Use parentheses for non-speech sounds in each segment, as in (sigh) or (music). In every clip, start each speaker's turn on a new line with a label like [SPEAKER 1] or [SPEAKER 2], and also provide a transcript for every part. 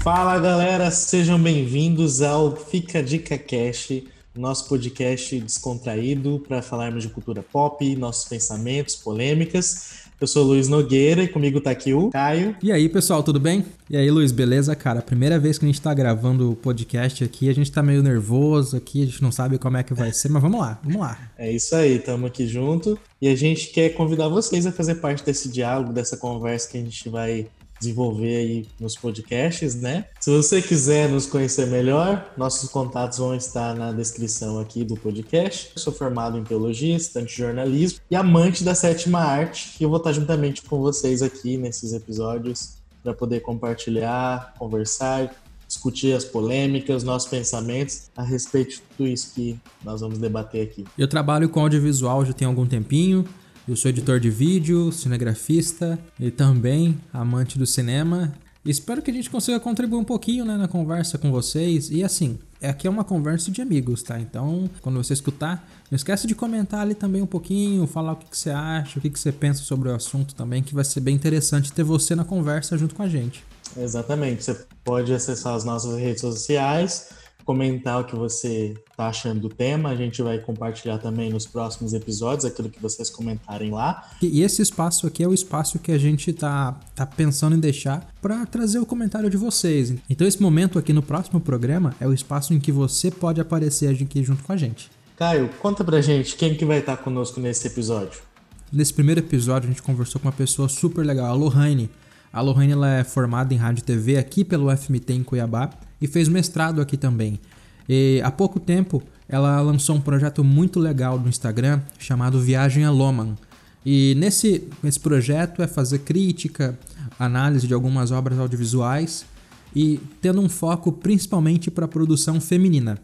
[SPEAKER 1] Fala galera, sejam bem-vindos ao Fica Dica Cash, nosso podcast descontraído para falarmos de cultura pop, nossos pensamentos, polêmicas. Eu sou o Luiz Nogueira e comigo tá aqui o Caio.
[SPEAKER 2] E aí, pessoal, tudo bem? E aí, Luiz, beleza? Cara, primeira vez que a gente tá gravando o podcast aqui, a gente tá meio nervoso aqui, a gente não sabe como é que vai ser, mas vamos lá, vamos lá.
[SPEAKER 1] É isso aí, tamo aqui junto e a gente quer convidar vocês a fazer parte desse diálogo, dessa conversa que a gente vai desenvolver aí nos podcasts, né? Se você quiser nos conhecer melhor, nossos contatos vão estar na descrição aqui do podcast. Eu sou formado em teologia, estudante de jornalismo e amante da sétima arte, e eu vou estar juntamente com vocês aqui nesses episódios para poder compartilhar, conversar, discutir as polêmicas, nossos pensamentos a respeito de tudo isso que nós vamos debater aqui.
[SPEAKER 2] Eu trabalho com audiovisual já tem algum tempinho. Eu sou editor de vídeo, cinegrafista e também amante do cinema. Espero que a gente consiga contribuir um pouquinho né, na conversa com vocês. E assim, aqui é uma conversa de amigos, tá? Então, quando você escutar, não esquece de comentar ali também um pouquinho, falar o que, que você acha, o que, que você pensa sobre o assunto também, que vai ser bem interessante ter você na conversa junto com a gente.
[SPEAKER 1] Exatamente. Você pode acessar as nossas redes sociais comentar o que você está achando do tema. A gente vai compartilhar também nos próximos episódios aquilo que vocês comentarem lá.
[SPEAKER 2] E esse espaço aqui é o espaço que a gente tá, tá pensando em deixar para trazer o comentário de vocês. Então esse momento aqui no próximo programa é o espaço em que você pode aparecer aqui junto com a gente.
[SPEAKER 1] Caio, conta pra gente quem que vai estar conosco nesse episódio.
[SPEAKER 2] Nesse primeiro episódio a gente conversou com uma pessoa super legal, a Lohane. A Lohane ela é formada em rádio e TV aqui pelo FMT em Cuiabá e fez mestrado aqui também. E há pouco tempo ela lançou um projeto muito legal no Instagram chamado Viagem a Loman. E nesse, nesse projeto é fazer crítica, análise de algumas obras audiovisuais e tendo um foco principalmente para a produção feminina.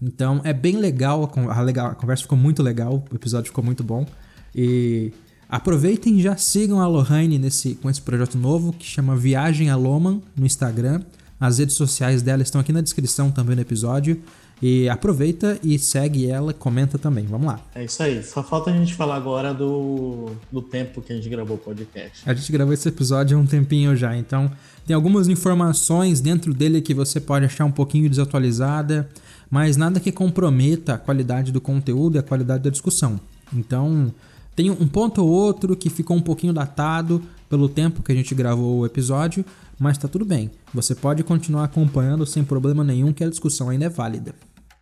[SPEAKER 2] Então é bem legal a, a conversa ficou muito legal, o episódio ficou muito bom. E aproveitem e já sigam a Lohane nesse, com esse projeto novo que chama Viagem a Loman no Instagram. As redes sociais dela estão aqui na descrição também do episódio. E aproveita e segue ela, comenta também. Vamos lá.
[SPEAKER 1] É isso aí. Só falta a gente falar agora do, do tempo que a gente gravou o podcast.
[SPEAKER 2] A gente gravou esse episódio há um tempinho já, então tem algumas informações dentro dele que você pode achar um pouquinho desatualizada, mas nada que comprometa a qualidade do conteúdo e a qualidade da discussão. Então, tem um ponto ou outro que ficou um pouquinho datado pelo tempo que a gente gravou o episódio, mas tá tudo bem. Você pode continuar acompanhando sem problema nenhum, que a discussão ainda é válida.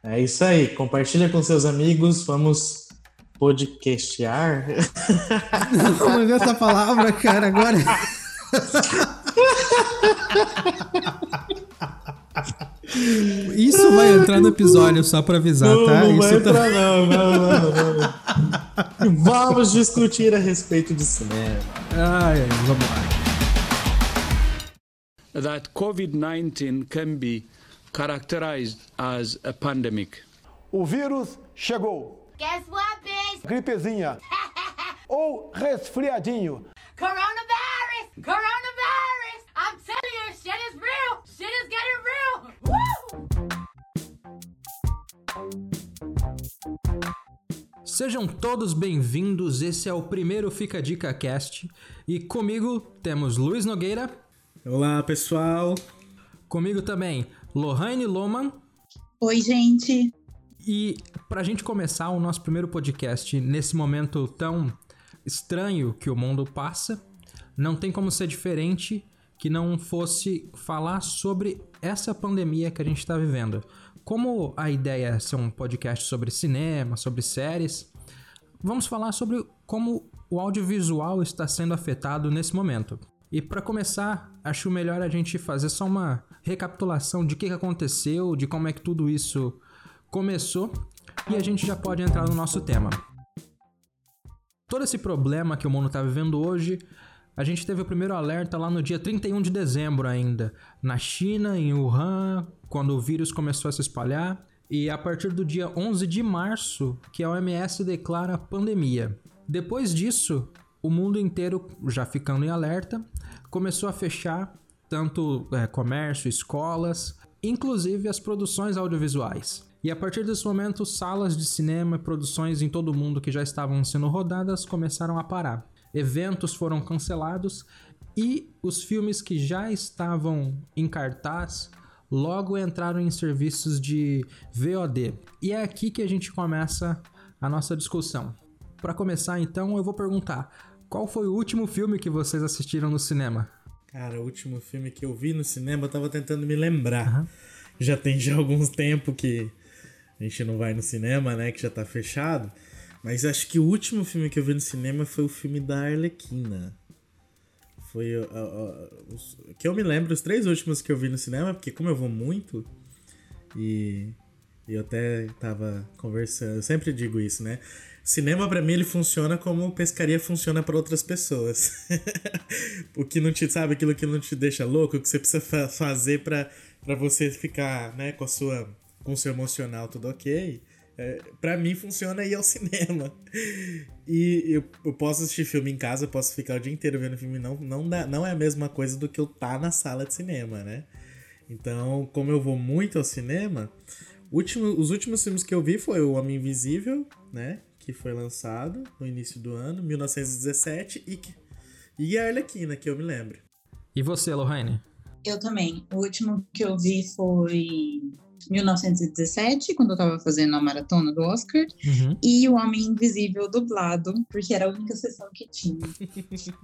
[SPEAKER 1] É isso aí. Compartilha com seus amigos. Vamos podcastear. (laughs)
[SPEAKER 2] Como é essa palavra, cara, agora? (laughs) Isso vai entrar no episódio, só pra avisar,
[SPEAKER 1] não,
[SPEAKER 2] tá?
[SPEAKER 1] Não
[SPEAKER 2] Isso
[SPEAKER 1] vai
[SPEAKER 2] tá...
[SPEAKER 1] entrar, não, não, não. Vamos discutir a respeito de cinema.
[SPEAKER 2] Ai, ai, vamos lá.
[SPEAKER 3] That COVID-19 can be characterized as a pandemic.
[SPEAKER 4] O vírus chegou.
[SPEAKER 5] Guess what, bitch?
[SPEAKER 4] Gripezinha. (laughs) Ou resfriadinho.
[SPEAKER 5] Coronavirus! Coronavirus!
[SPEAKER 2] Sejam todos bem-vindos. Esse é o primeiro Fica Dica Cast e comigo temos Luiz Nogueira.
[SPEAKER 1] Olá, pessoal.
[SPEAKER 2] Comigo também Lohane Loman.
[SPEAKER 6] Oi, gente.
[SPEAKER 2] E pra gente começar o nosso primeiro podcast nesse momento tão estranho que o mundo passa, não tem como ser diferente que não fosse falar sobre essa pandemia que a gente está vivendo. Como a ideia é ser um podcast sobre cinema, sobre séries, vamos falar sobre como o audiovisual está sendo afetado nesse momento. E para começar, acho melhor a gente fazer só uma recapitulação de o que aconteceu, de como é que tudo isso começou, e a gente já pode entrar no nosso tema. Todo esse problema que o mundo está vivendo hoje, a gente teve o primeiro alerta lá no dia 31 de dezembro ainda, na China, em Wuhan, quando o vírus começou a se espalhar, e a partir do dia 11 de março que a OMS declara pandemia. Depois disso, o mundo inteiro, já ficando em alerta, começou a fechar tanto é, comércio, escolas, inclusive as produções audiovisuais. E a partir desse momento, salas de cinema e produções em todo o mundo que já estavam sendo rodadas começaram a parar. Eventos foram cancelados E os filmes que já estavam em cartaz logo entraram em serviços de VOD. E é aqui que a gente começa a nossa discussão. Para começar, então, eu vou perguntar: qual foi o último filme que vocês assistiram no cinema?
[SPEAKER 1] Cara, o último filme que eu vi no cinema, eu tava tentando me lembrar. Uhum. Já tem já alguns tempo que a gente não vai no cinema, né? Que já tá fechado. Mas acho que o último filme que eu vi no cinema foi o filme da Arlequina. Foi os, que eu me lembro, os três últimos que eu vi no cinema, porque como eu vou muito, e, e eu até tava conversando, eu sempre digo isso, né? Cinema para mim ele funciona como pescaria funciona para outras pessoas. (laughs) o que não te sabe aquilo que não te deixa louco, o que você precisa fa fazer para você ficar, né, com a sua com o seu emocional tudo OK. É, para mim funciona ir ao cinema. (laughs) E eu, eu, posso assistir filme em casa, posso ficar o dia inteiro vendo filme, não, não, dá, não é a mesma coisa do que eu tá na sala de cinema, né? Então, como eu vou muito ao cinema, último, os últimos filmes que eu vi foi O Homem Invisível, né? Que foi lançado no início do ano, 1917, e, e a Arlequina, que eu me lembro.
[SPEAKER 2] E você, Lohane?
[SPEAKER 6] Eu também. O último que eu vi foi 1917, quando eu tava fazendo a maratona do Oscar, uhum. e O Homem Invisível dublado, porque era a única sessão que tinha. (laughs)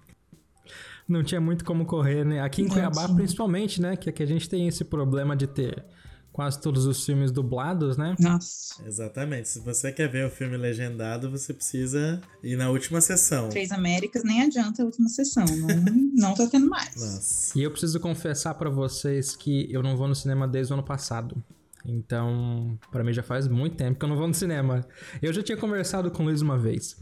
[SPEAKER 2] Não tinha muito como correr, né? Aqui em Não Cuiabá, tinha. principalmente, né? Que aqui a gente tem esse problema de ter quase todos os filmes dublados, né?
[SPEAKER 6] Nossa.
[SPEAKER 1] Exatamente. Se você quer ver o filme legendado, você precisa ir na última sessão.
[SPEAKER 6] Três Américas nem adianta a última sessão. Não, (laughs) não tá tendo mais.
[SPEAKER 2] Nossa. E eu preciso confessar para vocês que eu não vou no cinema desde o ano passado. Então, para mim já faz muito tempo que eu não vou no cinema. Eu já tinha conversado com o Luiz uma vez.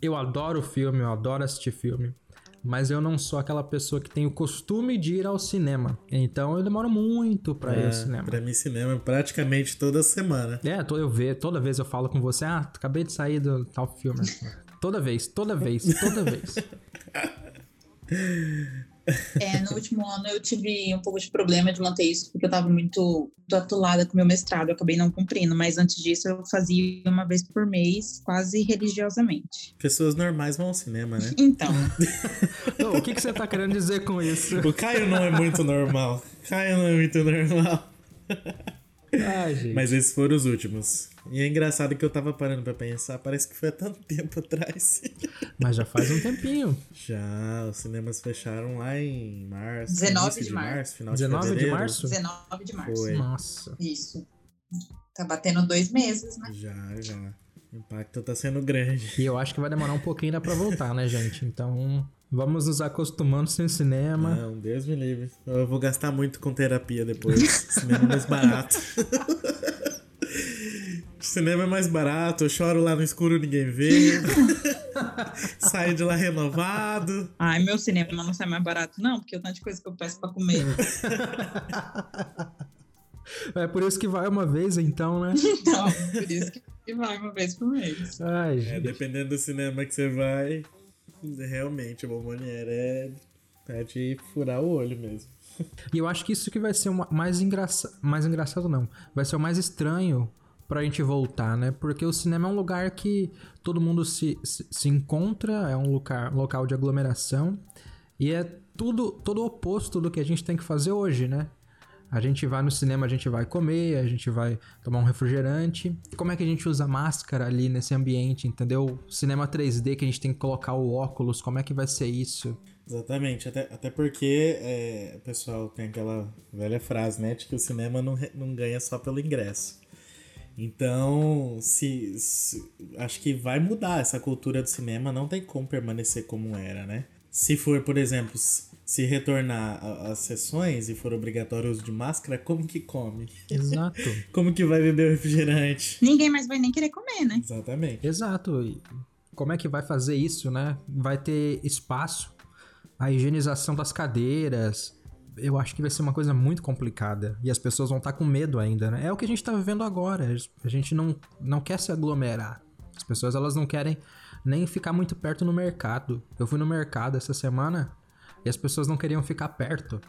[SPEAKER 2] Eu adoro filme, eu adoro assistir filme. Mas eu não sou aquela pessoa que tem o costume de ir ao cinema. Então eu demoro muito pra é, ir ao é, cinema.
[SPEAKER 1] Pra mim, cinema é praticamente toda semana.
[SPEAKER 2] É, eu vejo, toda vez eu falo com você, ah, acabei de sair do tal filme. (laughs) toda vez, toda vez, toda vez. (laughs)
[SPEAKER 6] É, no último ano eu tive um pouco de problema de manter isso, porque eu estava muito, muito atolada com o meu mestrado, eu acabei não cumprindo, mas antes disso eu fazia uma vez por mês, quase religiosamente.
[SPEAKER 1] Pessoas normais vão ao cinema, né? (laughs)
[SPEAKER 6] Então.
[SPEAKER 2] o que, que você está querendo dizer com isso?
[SPEAKER 1] O Caio não é muito normal. Caio não é muito normal. (laughs)
[SPEAKER 2] Ai,
[SPEAKER 1] Mas esses foram os últimos. E é engraçado que eu tava parando pra pensar, parece que foi há tanto tempo atrás. (laughs)
[SPEAKER 2] Mas já faz um tempinho.
[SPEAKER 1] Já, os cinemas fecharam lá em março.
[SPEAKER 6] 19 de, de março. março.
[SPEAKER 1] Final 19 de,
[SPEAKER 2] de março?
[SPEAKER 6] 19 de março.
[SPEAKER 1] Foi.
[SPEAKER 2] Nossa.
[SPEAKER 6] Isso. Tá batendo dois meses, né?
[SPEAKER 1] Já, já. O impacto tá sendo grande.
[SPEAKER 2] E eu acho que vai demorar um pouquinho ainda pra voltar, né, gente? Então, vamos nos acostumando sem cinema.
[SPEAKER 1] Não, Deus me livre. Eu vou gastar muito com terapia depois. cinema é mais barato. (laughs) cinema é mais barato, eu choro lá no escuro, ninguém vê. (laughs) Saio de lá renovado.
[SPEAKER 6] Ai, meu cinema não sai mais barato, não, porque o tanto de coisa que eu peço pra comer.
[SPEAKER 2] É por isso que vai uma vez, então, né? (laughs)
[SPEAKER 6] Então, por isso que vai uma vez por mês.
[SPEAKER 2] Ai,
[SPEAKER 1] é, dependendo do cinema que você vai, realmente, o Bomboniere é, é de furar o olho mesmo.
[SPEAKER 2] E eu acho que isso que vai ser o mais, engraça... mais engraçado, não. Vai ser o mais estranho pra gente voltar, né? Porque o cinema é um lugar que todo mundo se, se, se encontra, é um lugar, local de aglomeração. E é tudo, todo o oposto do que a gente tem que fazer hoje, né? A gente vai no cinema, a gente vai comer, a gente vai tomar um refrigerante. Como é que a gente usa máscara ali nesse ambiente, entendeu? Cinema 3D que a gente tem que colocar o óculos, como é que vai ser isso?
[SPEAKER 1] Exatamente, até, até porque é, pessoal tem aquela velha frase, né? De que o cinema não, não ganha só pelo ingresso. Então, se, se, acho que vai mudar essa cultura do cinema, não tem como permanecer como era, né? Se for, por exemplo, se retornar às sessões e for obrigatório o uso de máscara, como que come?
[SPEAKER 2] Exato. (laughs)
[SPEAKER 1] como que vai beber o refrigerante?
[SPEAKER 6] Ninguém mais vai nem querer comer, né?
[SPEAKER 1] Exatamente.
[SPEAKER 2] Exato. E como é que vai fazer isso, né? Vai ter espaço, a higienização das cadeiras. Eu acho que vai ser uma coisa muito complicada. E as pessoas vão estar com medo ainda, né? É o que a gente tá vivendo agora. A gente não, não quer se aglomerar. As pessoas, elas não querem nem ficar muito perto no mercado. Eu fui no mercado essa semana, e as pessoas não queriam ficar perto.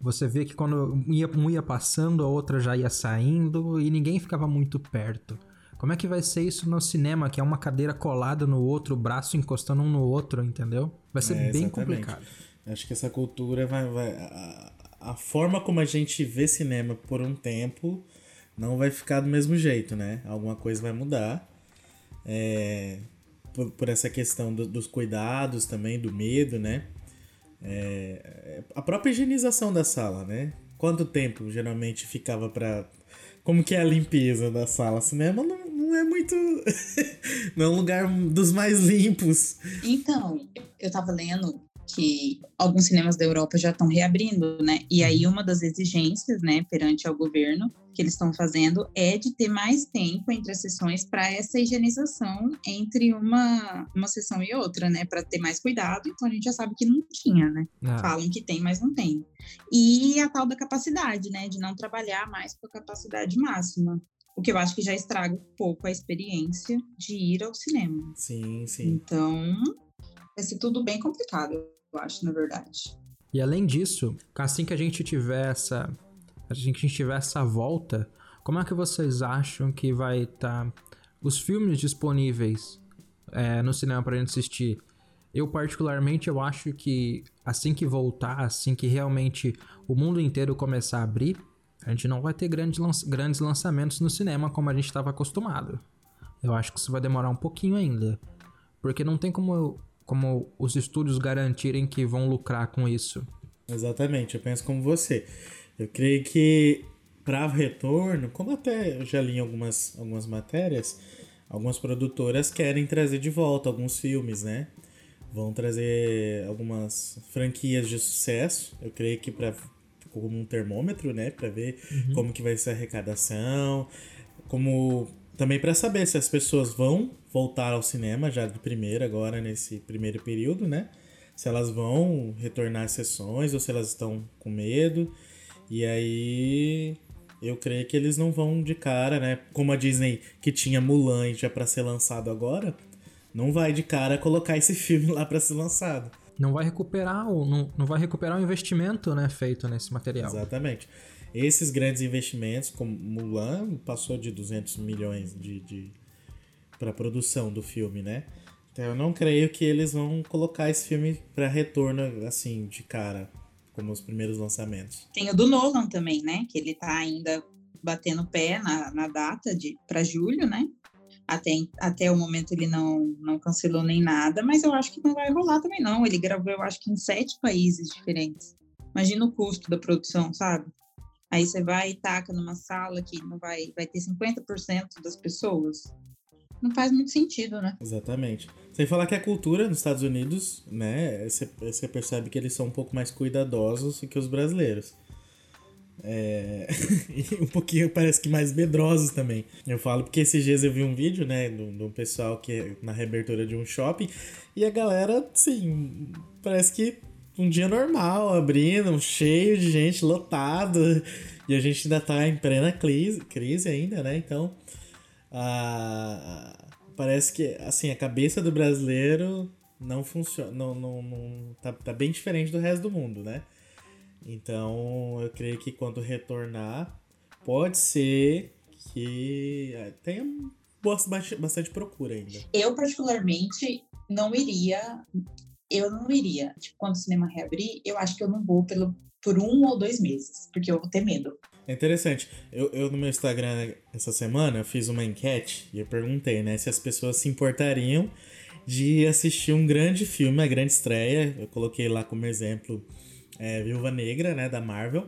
[SPEAKER 2] Você vê que quando ia, um ia passando, a outra já ia saindo e ninguém ficava muito perto. Como é que vai ser isso no cinema, que é uma cadeira colada no outro, o braço encostando um no outro, entendeu? Vai ser é, bem complicado.
[SPEAKER 1] Acho que essa cultura vai. vai a, a forma como a gente vê cinema por um tempo não vai ficar do mesmo jeito, né? Alguma coisa vai mudar. É, por, por essa questão do, dos cuidados também, do medo, né? É, a própria higienização da sala, né? Quanto tempo geralmente ficava para como que é a limpeza da sala? Cinema não, não é muito. (laughs) não é um lugar dos mais limpos.
[SPEAKER 6] Então, eu tava lendo que alguns cinemas da Europa já estão reabrindo, né? E aí uma das exigências, né, perante ao governo que eles estão fazendo é de ter mais tempo entre as sessões para essa higienização entre uma uma sessão e outra, né, para ter mais cuidado. Então a gente já sabe que não tinha, né?
[SPEAKER 2] Ah.
[SPEAKER 6] Falam que tem, mas não tem. E a tal da capacidade, né, de não trabalhar mais com a capacidade máxima. O que eu acho que já estraga um pouco a experiência de ir ao cinema.
[SPEAKER 1] Sim, sim.
[SPEAKER 6] Então, vai ser tudo bem complicado, eu acho, na verdade.
[SPEAKER 2] E além disso, assim que a gente tiver essa, assim que a gente tiver essa volta, como é que vocês acham que vai estar os filmes disponíveis é, no cinema para gente assistir? Eu particularmente eu acho que assim que voltar, assim que realmente o mundo inteiro começar a abrir, a gente não vai ter grandes, lanç- grandes lançamentos no cinema como a gente estava acostumado. Eu acho que isso vai demorar um pouquinho ainda, porque não tem como, como os estúdios garantirem que vão lucrar com isso.
[SPEAKER 1] Exatamente, eu penso como você. Eu creio que para retorno, como até eu já li em algumas, algumas matérias, algumas produtoras querem trazer de volta alguns filmes, né? Vão trazer algumas franquias de sucesso. Eu creio que para como um termômetro, né, para ver como que vai ser a arrecadação, como também para saber se as pessoas vão voltar ao cinema já de primeira agora nesse primeiro período, né? Se elas vão retornar às sessões ou se elas estão com medo. E aí eu creio que eles não vão de cara, né? Como a Disney que tinha Mulan já para ser lançado agora, não vai de cara colocar esse (laughs) filme lá para ser lançado.
[SPEAKER 2] Não vai recuperar o, não, não vai recuperar o investimento né, feito nesse material.
[SPEAKER 1] Exatamente. Esses grandes investimentos, como Mulan, passou de 200 milhões de, de para produção do filme, né? Então eu não creio que eles vão colocar esse filme para retorno assim de cara, como os primeiros lançamentos.
[SPEAKER 6] Tem o do Nolan também, né? Que ele tá ainda batendo pé na, na data de para julho, né? Até, até o momento ele não, não cancelou nem nada, mas eu acho que não vai rolar também, não. Ele gravou, eu acho que em sete países diferentes. Imagina o custo da produção, sabe? Aí você vai e taca numa sala que não vai, vai ter 50% das pessoas. Não faz muito sentido, né?
[SPEAKER 1] Exatamente. Sem falar que a cultura nos Estados Unidos, né, você percebe que eles são um pouco mais cuidadosos que os brasileiros. É... (laughs) e um pouquinho parece que mais medrosos também. Eu falo porque esses dias eu vi um vídeo, né, do, do pessoal que é na reabertura de um shopping e a galera, assim, parece que um dia normal, abrindo, cheio de gente, lotado, e a gente ainda tá em plena crise, crise ainda, né? Então, ah, parece que, assim, a cabeça do brasileiro não funciona, não, não, não tá, tá bem diferente do resto do mundo, né? Então, eu creio que quando retornar, pode ser que eh, tenha bastante procura ainda.
[SPEAKER 6] Eu, particularmente, não iria. Eu não iria. Tipo, quando o cinema reabrir, eu acho que eu não vou pelo, por um ou dois meses, porque eu vou ter medo.
[SPEAKER 1] É interessante. Eu, eu no meu Instagram essa semana eu fiz uma enquete e eu perguntei, né, se as pessoas se importariam de assistir um grande filme, a grande estreia. Eu coloquei lá como exemplo é, Viúva Negra, né, da Marvel.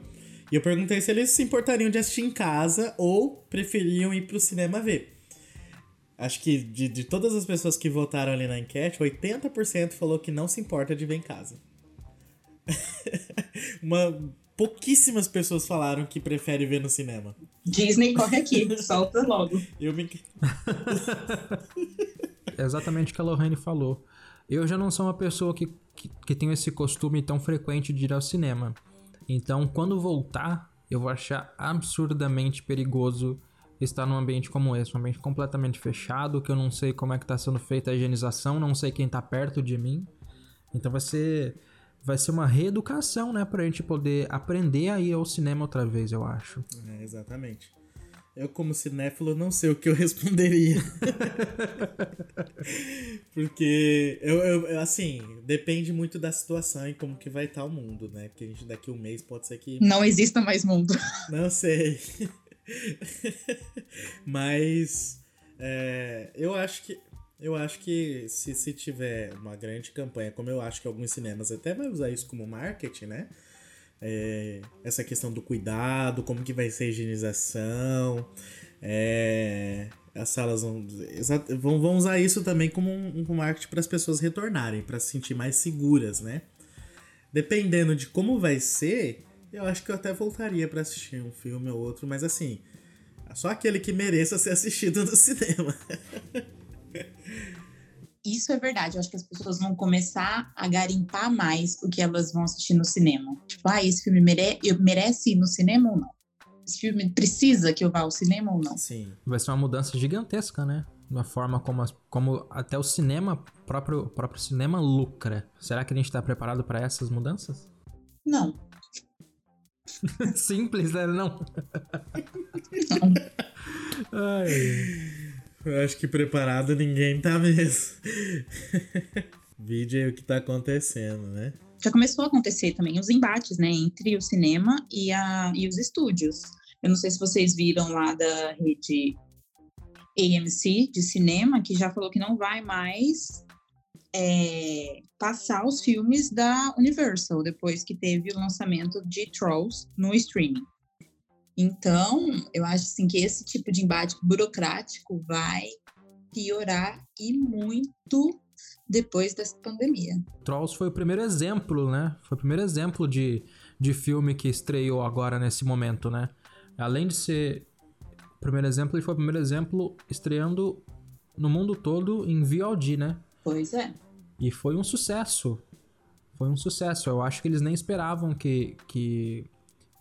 [SPEAKER 1] E eu perguntei se eles se importariam de assistir em casa ou preferiam ir pro cinema ver. Acho que de, de todas as pessoas que votaram ali na enquete, 80% falou que não se importa de ver em casa. (laughs) Uma, pouquíssimas pessoas falaram que prefere ver no cinema.
[SPEAKER 6] Disney corre aqui, solta logo.
[SPEAKER 1] Eu me... (laughs)
[SPEAKER 2] É exatamente o que a Lorraine falou. Eu já não sou uma pessoa que, que, que tenho esse costume tão frequente de ir ao cinema. Então, quando voltar, eu vou achar absurdamente perigoso estar num ambiente como esse, um ambiente completamente fechado, que eu não sei como é que está sendo feita a higienização, não sei quem está perto de mim. Então vai ser vai ser uma reeducação, né, pra gente poder aprender a ir ao cinema outra vez, eu acho.
[SPEAKER 1] É, exatamente. Eu, como cinéfilo, não sei o que eu (laughs) responderia. (laughs) Porque, eu, eu, assim, depende muito da situação e como que vai estar o mundo, né? Porque a gente daqui a um mês pode ser que.
[SPEAKER 6] Não exista mais mundo.
[SPEAKER 1] Não sei. (laughs) (laughs) Mas é, eu acho que eu acho que se, se tiver uma grande campanha, como eu acho que alguns cinemas até vai usar isso como marketing, né? É, essa questão do cuidado, como que vai ser a higienização, é, as salas vão, vão, usar isso também como um, um marketing para as pessoas retornarem, para se sentir mais seguras, né? Dependendo de como vai ser, eu acho que eu até voltaria para assistir um filme ou outro, mas assim, só aquele que mereça ser assistido no cinema.
[SPEAKER 6] Isso é verdade. Eu acho que as pessoas vão começar a garimpar mais o que elas vão assistir no cinema. Tipo, ah, esse filme mere merece ir no cinema ou não? Esse filme precisa que eu vá ao cinema ou não?
[SPEAKER 1] Sim.
[SPEAKER 2] Vai ser uma mudança gigantesca, né? Da forma como, as, como até o cinema, próprio próprio cinema lucra. Será que a gente está preparado para essas mudanças?
[SPEAKER 6] Não. (laughs)
[SPEAKER 2] Simples, né? Não. (laughs)
[SPEAKER 6] Não.
[SPEAKER 2] Ai.
[SPEAKER 1] Eu acho que preparado ninguém tá mesmo. (laughs) Vídeo é o que tá acontecendo, né?
[SPEAKER 6] Já começou a acontecer também os embates, né, entre o cinema e, a, e os estúdios. Eu não sei se vocês viram lá da rede AMC de cinema, que já falou que não vai mais é, passar os filmes da Universal depois que teve o lançamento de Trolls no streaming. Então, eu acho assim, que esse tipo de embate burocrático vai piorar e muito depois dessa pandemia.
[SPEAKER 2] Trolls foi o primeiro exemplo, né? Foi o primeiro exemplo de, de filme que estreou agora nesse momento, né? Além de ser o primeiro exemplo, ele foi o primeiro exemplo estreando no mundo todo em VOD, né?
[SPEAKER 6] Pois é.
[SPEAKER 2] E foi um sucesso. Foi um sucesso. Eu acho que eles nem esperavam que, que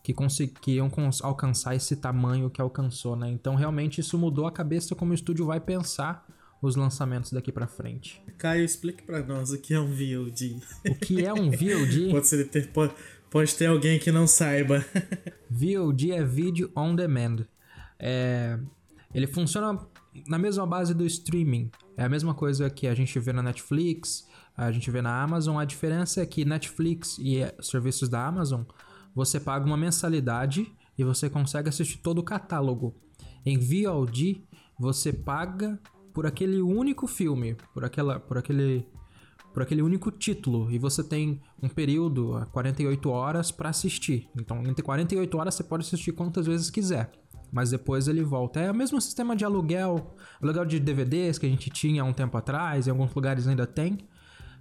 [SPEAKER 2] que conseguiam alcançar esse tamanho que alcançou, né? Então realmente isso mudou a cabeça como o estúdio vai pensar os lançamentos daqui para frente.
[SPEAKER 1] Caio, explique para nós o que é um VOD.
[SPEAKER 2] O que é um VOD? (laughs)
[SPEAKER 1] pode, ser, ter, pode, pode ter alguém que não saiba. (laughs)
[SPEAKER 2] VOD é Video On Demand. É, ele funciona na mesma base do streaming. É a mesma coisa que a gente vê na Netflix, a gente vê na Amazon. A diferença é que Netflix e serviços da Amazon você paga uma mensalidade e você consegue assistir todo o catálogo. Em VOD, você paga por aquele único filme, por aquela, por aquele, por aquele único título e você tem um período, 48 horas para assistir. Então, entre 48 horas você pode assistir quantas vezes quiser. Mas depois ele volta. É o mesmo sistema de aluguel, aluguel de DVDs que a gente tinha há um tempo atrás, em alguns lugares ainda tem,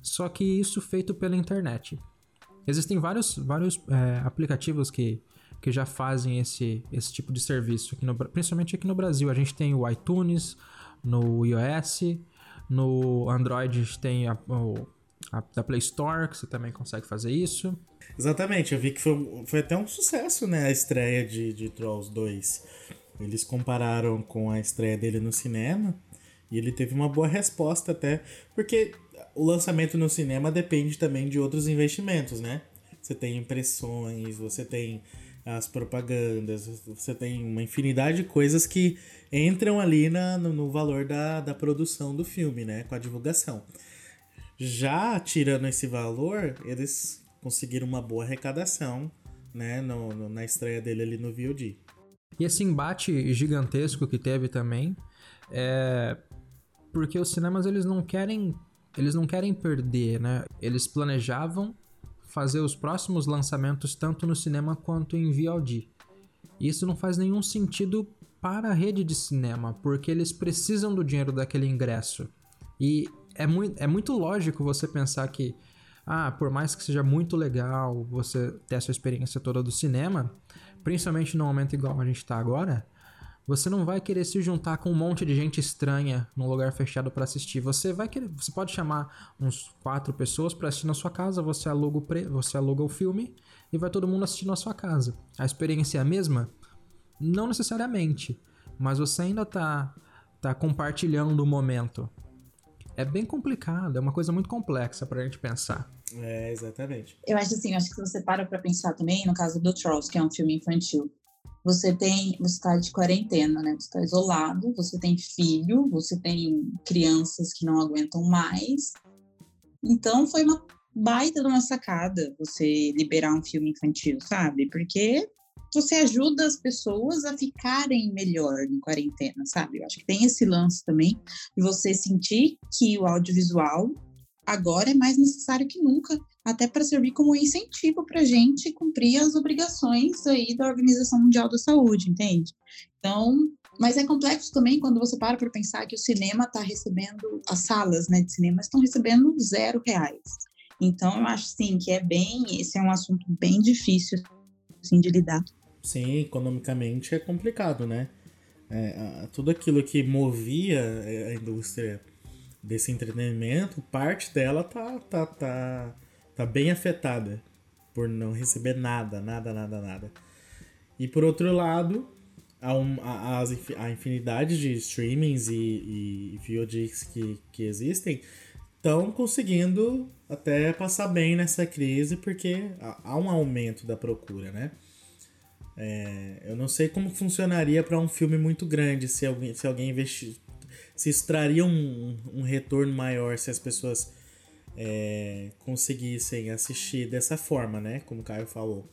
[SPEAKER 2] só que isso feito pela internet. Existem vários, vários é, aplicativos que, que já fazem esse, esse tipo de serviço, aqui no, principalmente aqui no Brasil. A gente tem o iTunes, no iOS, no Android tem a, o, da Play Store, que você também consegue fazer isso.
[SPEAKER 1] Exatamente, eu vi que foi, foi até um sucesso, né, a estreia de, de Trolls 2. Eles compararam com a estreia dele no cinema e ele teve uma boa resposta até, porque o lançamento no cinema depende também de outros investimentos, né? Você tem impressões, você tem as propagandas, você tem uma infinidade de coisas que entram ali na, no, no valor da, da produção do filme, né? Com a divulgação. Já tirando esse valor, eles conseguiram uma boa arrecadação, né? No, no, na estreia dele ali no VOD.
[SPEAKER 2] E esse embate gigantesco que teve também é porque os cinemas eles não querem eles não querem perder, né? Eles planejavam fazer os próximos lançamentos tanto no cinema quanto em VOD. E isso não faz nenhum sentido para a rede de cinema, porque eles precisam do dinheiro daquele ingresso. E é muito, é muito lógico você pensar que, ah, por mais que seja muito legal você ter essa experiência toda do cinema, principalmente no momento igual a gente está agora, você não vai querer se juntar com um monte de gente estranha num lugar fechado para assistir. Você vai querer, você pode chamar uns quatro pessoas para assistir na sua casa, você aluga o pre, você aluga o filme e vai todo mundo assistir na sua casa. A experiência é a mesma? Não necessariamente, mas você ainda tá tá compartilhando o momento. É bem complicado, é uma coisa muito complexa pra gente pensar.
[SPEAKER 1] É, exatamente.
[SPEAKER 6] Eu acho assim, eu acho que se você para pra pensar também, no caso do Trolls, que é um filme infantil, você tem, você está de quarentena, né? Você está isolado, você tem filho, você tem crianças que não aguentam mais. Então foi uma baita de uma sacada você liberar um filme infantil, sabe? Porque você ajuda as pessoas a ficarem melhor em quarentena, sabe? Eu acho que tem esse lance também de você sentir que o audiovisual agora é mais necessário que nunca, até para servir como incentivo para a gente cumprir as obrigações aí da Organização Mundial da Saúde, entende? Então, mas é complexo também quando você para para pensar que o cinema está recebendo, as salas né, de cinema estão recebendo zero reais. Então, eu acho sim que é bem, esse é um assunto bem difícil assim, de lidar.
[SPEAKER 1] Sim, economicamente é complicado, né? É, tudo aquilo que movia a indústria desse entretenimento, parte dela tá, tá, tá, tá bem afetada por não receber nada, nada, nada, nada. E por outro lado, a, a, a infinidade de streamings e, e VODs que, que existem estão conseguindo até passar bem nessa crise porque há um aumento da procura, né? É, eu não sei como funcionaria para um filme muito grande se alguém, se alguém investir, se extraria um, um retorno maior se as pessoas é, conseguissem assistir dessa forma, né? Como o Caio falou.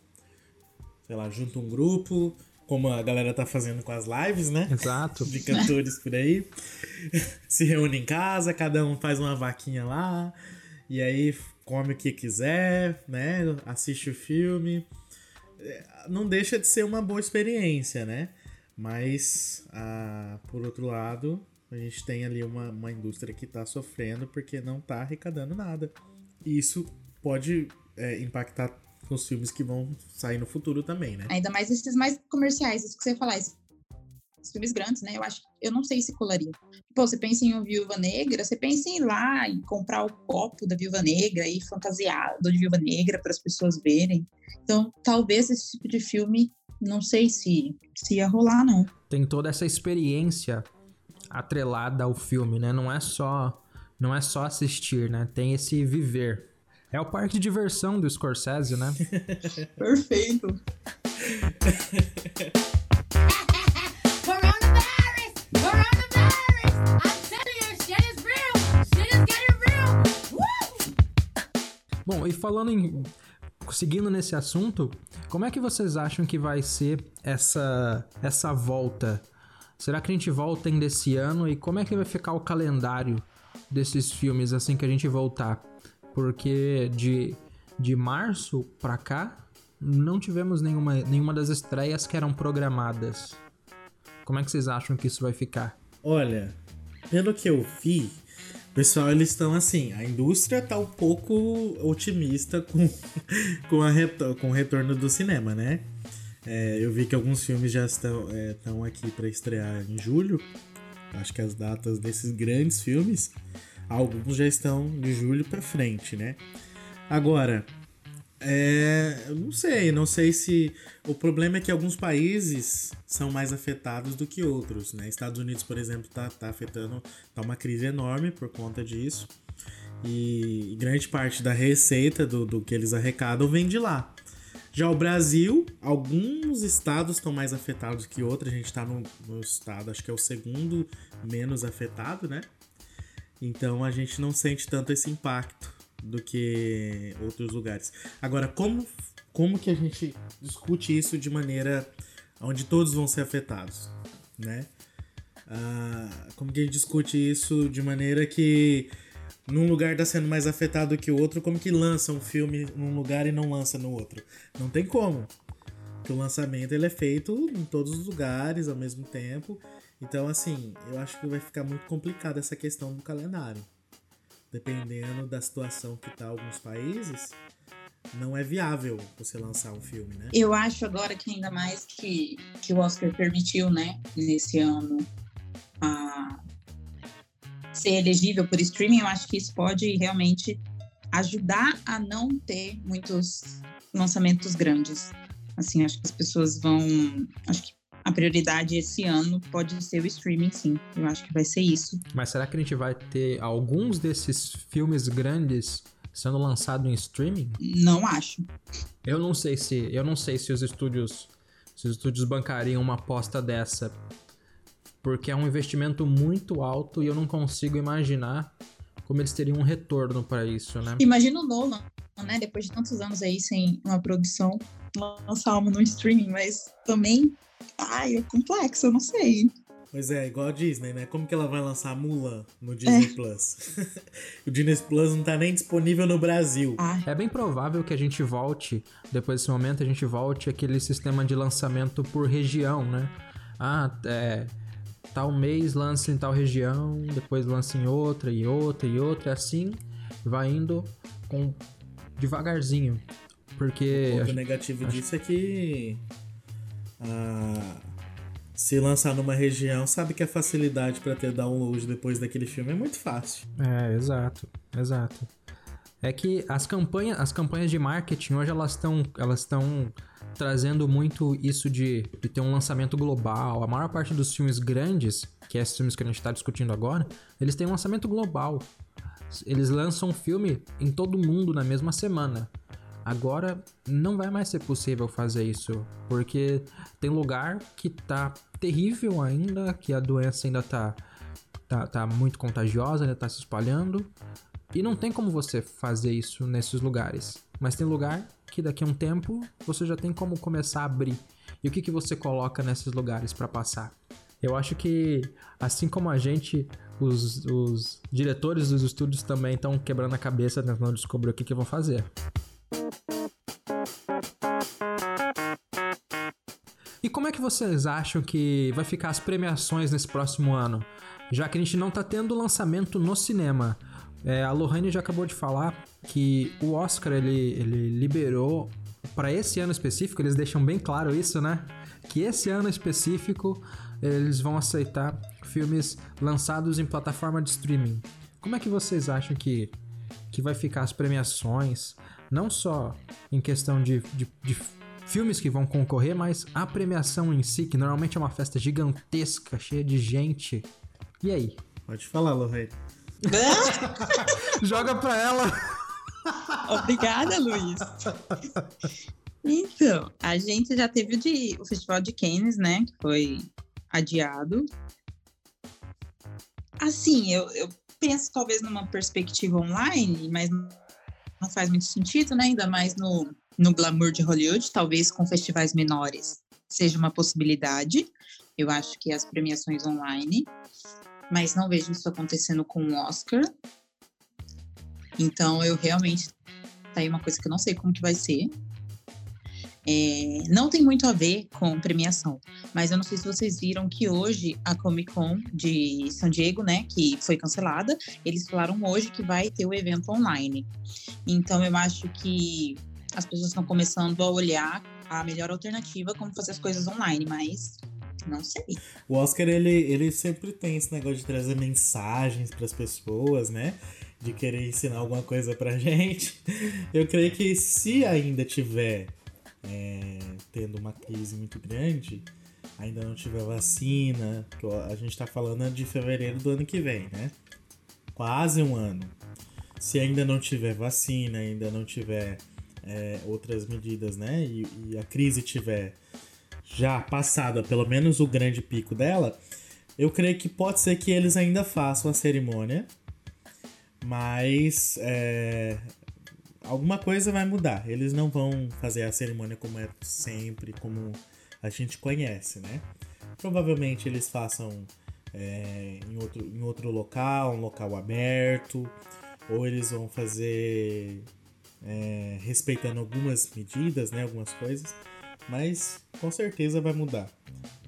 [SPEAKER 1] Sei lá, junta um grupo, como a galera tá fazendo com as lives, né?
[SPEAKER 2] Exato.
[SPEAKER 1] De cantores por aí. (laughs) Se reúne em casa, cada um faz uma vaquinha lá, e aí come o que quiser, né? Assiste o filme. É, não deixa de ser uma boa experiência, né? Mas, ah, por outro lado, a gente tem ali uma, uma indústria que está sofrendo porque não está arrecadando nada. E isso pode é, impactar nos filmes que vão sair no futuro também, né?
[SPEAKER 6] Ainda mais esses mais comerciais, isso que você falar, esses filmes grandes, né? Eu acho, eu não sei se colaria. Pô, você pensa em um Viúva Negra, você pensa em ir lá e comprar o copo da Viúva Negra e fantasiado de Viúva Negra para as pessoas verem. Então, talvez esse tipo de filme, não sei se, se ia rolar, não.
[SPEAKER 2] Tem toda essa experiência atrelada ao filme, né? Não é só não é só assistir, né? Tem esse viver. É o parque de diversão do Scorsese, né? (laughs)
[SPEAKER 6] Perfeito. (laughs)
[SPEAKER 2] Bom, e falando em seguindo nesse assunto, como é que vocês acham que vai ser essa essa volta Será que a gente volta ainda esse ano? E como é que vai ficar o calendário desses filmes assim que a gente voltar? Porque de, de março pra cá não tivemos nenhuma, nenhuma das estreias que eram programadas. Como é que vocês acham que isso vai ficar?
[SPEAKER 1] Olha, pelo que eu vi, pessoal, eles estão assim, a indústria tá um pouco otimista com, (laughs) com, a com o retorno do cinema, né? É, eu vi que alguns filmes já estão, é, estão aqui para estrear em julho. Acho que as datas desses grandes filmes, alguns já estão de julho para frente, né? Agora, é, eu não sei, não sei se o problema é que alguns países são mais afetados do que outros, né? Estados Unidos, por exemplo, tá, tá afetando, tá uma crise enorme por conta disso. E grande parte da receita do, do que eles arrecadam vem de lá. Já o Brasil, alguns estados estão mais afetados que outros. A gente está no, no, estado, acho que é o segundo menos afetado, né? Então a gente não sente tanto esse impacto do que outros lugares. Agora, como, como que a gente discute isso de maneira onde todos vão ser afetados, né? Ah, como que a gente discute isso de maneira que num lugar tá sendo mais afetado que o outro, como que lança um filme num lugar e não lança no outro? Não tem como. Porque o lançamento ele é feito em todos os lugares ao mesmo tempo. Então, assim, eu acho que vai ficar muito complicado essa questão do calendário. Dependendo da situação que tá alguns países, não é viável você lançar um filme, né?
[SPEAKER 6] Eu acho agora que ainda mais que, que o Oscar permitiu, né, nesse ano, a, ser elegível por streaming, eu acho que isso pode realmente ajudar a não ter muitos lançamentos grandes. Assim, acho que as pessoas vão. Acho que a prioridade esse ano pode ser o streaming, sim. Eu acho que vai ser isso.
[SPEAKER 2] Mas será que a gente vai ter alguns desses filmes grandes sendo lançados em streaming?
[SPEAKER 6] Não acho.
[SPEAKER 2] Eu não sei se. Eu não sei se os estúdios se os estúdios bancariam uma aposta dessa. Porque é um investimento muito alto e eu não consigo imaginar como eles teriam um retorno para isso, né?
[SPEAKER 6] Imagina o Nolan, né? Depois de tantos anos aí sem uma produção, lançar uma no streaming, mas também. Ai, é complexo, eu não sei.
[SPEAKER 1] Pois é, igual a Disney, né? Como que ela vai lançar Mulan no Disney Plus? (laughs) o Disney Plus não tá nem disponível no Brasil.
[SPEAKER 6] Ai,
[SPEAKER 2] É bem provável que a gente volte, depois desse momento, a gente volte aquele sistema de lançamento por região, né? Ah, é. Tal mês lança em tal região, depois lança em outra e outra e outra, e assim vai indo com devagarzinho. Porque.
[SPEAKER 1] O ponto negativo disso é que ah, se lançar numa região, sabe que a facilidade para ter download depois daquele filme é muito fácil.
[SPEAKER 2] É, exato, exato. É que as campanhas, as campanhas de marketing hoje elas estão elas estão trazendo muito isso de, de ter um lançamento global. A maior parte dos filmes grandes, que é esses filmes que a gente está discutindo agora, eles têm um lançamento global. Eles lançam um filme em todo mundo na mesma semana. Agora não vai mais ser possível fazer isso, porque tem lugar que tá terrível ainda, que a doença ainda tá, tá, tá muito contagiosa, ainda tá se espalhando. E não tem como você fazer isso nesses lugares. Mas tem lugar que daqui a um tempo você já tem como começar a abrir. E o que, que você coloca nesses lugares para passar? Eu acho que, assim como a gente, os, os diretores dos estúdios também estão quebrando a cabeça tentando descobrir o que, que vão fazer. Como é que vocês acham que vai ficar as premiações nesse próximo ano? Já que a gente não tá tendo lançamento no cinema. É, a Lohane já acabou de falar que o Oscar ele, ele liberou para esse ano específico, eles deixam bem claro isso, né? Que esse ano específico eles vão aceitar filmes lançados em plataforma de streaming. Como é que vocês acham que, que vai ficar as premiações? Não só em questão de, de, de filmes que vão concorrer, mas a premiação em si, que normalmente é uma festa gigantesca, cheia de gente. E aí?
[SPEAKER 1] Pode falar, Lorraine. (laughs)
[SPEAKER 2] Joga pra ela!
[SPEAKER 6] Obrigada, Luiz. Então, a gente já teve o, de, o Festival de Cannes, né? Que foi adiado. Assim, eu, eu penso talvez numa perspectiva online, mas não faz muito sentido, né? Ainda mais no, no glamour de Hollywood, talvez com festivais menores seja uma possibilidade. Eu acho que as premiações online, mas não vejo isso acontecendo com o Oscar. Então, eu realmente tá aí uma coisa que eu não sei como que vai ser. É, não tem muito a ver com premiação, mas eu não sei se vocês viram que hoje a Comic Con de San Diego, né, que foi cancelada, eles falaram hoje que vai ter o evento online. Então eu acho que as pessoas estão começando a olhar a melhor alternativa como fazer as coisas online, mas não sei.
[SPEAKER 1] O Oscar, ele, ele sempre tem esse negócio de trazer mensagens pras pessoas, né? De querer ensinar alguma coisa pra (laughs) gente. Eu creio que se ainda tiver é, tendo uma crise muito grande, ainda não tiver vacina, a gente tá falando de fevereiro do ano que vem, né? Quase um ano. Se ainda não tiver vacina, ainda não tiver é, outras medidas, né? E, e a crise tiver já passada, pelo menos o grande pico dela, eu creio que pode ser que eles ainda façam a cerimônia, mas é, alguma coisa vai mudar. Eles não vão fazer a cerimônia como é sempre, como a gente conhece, né? Provavelmente eles façam é, em, outro, em outro local, um local aberto, ou eles vão fazer é, respeitando algumas medidas, né? Algumas coisas, mas com certeza vai mudar.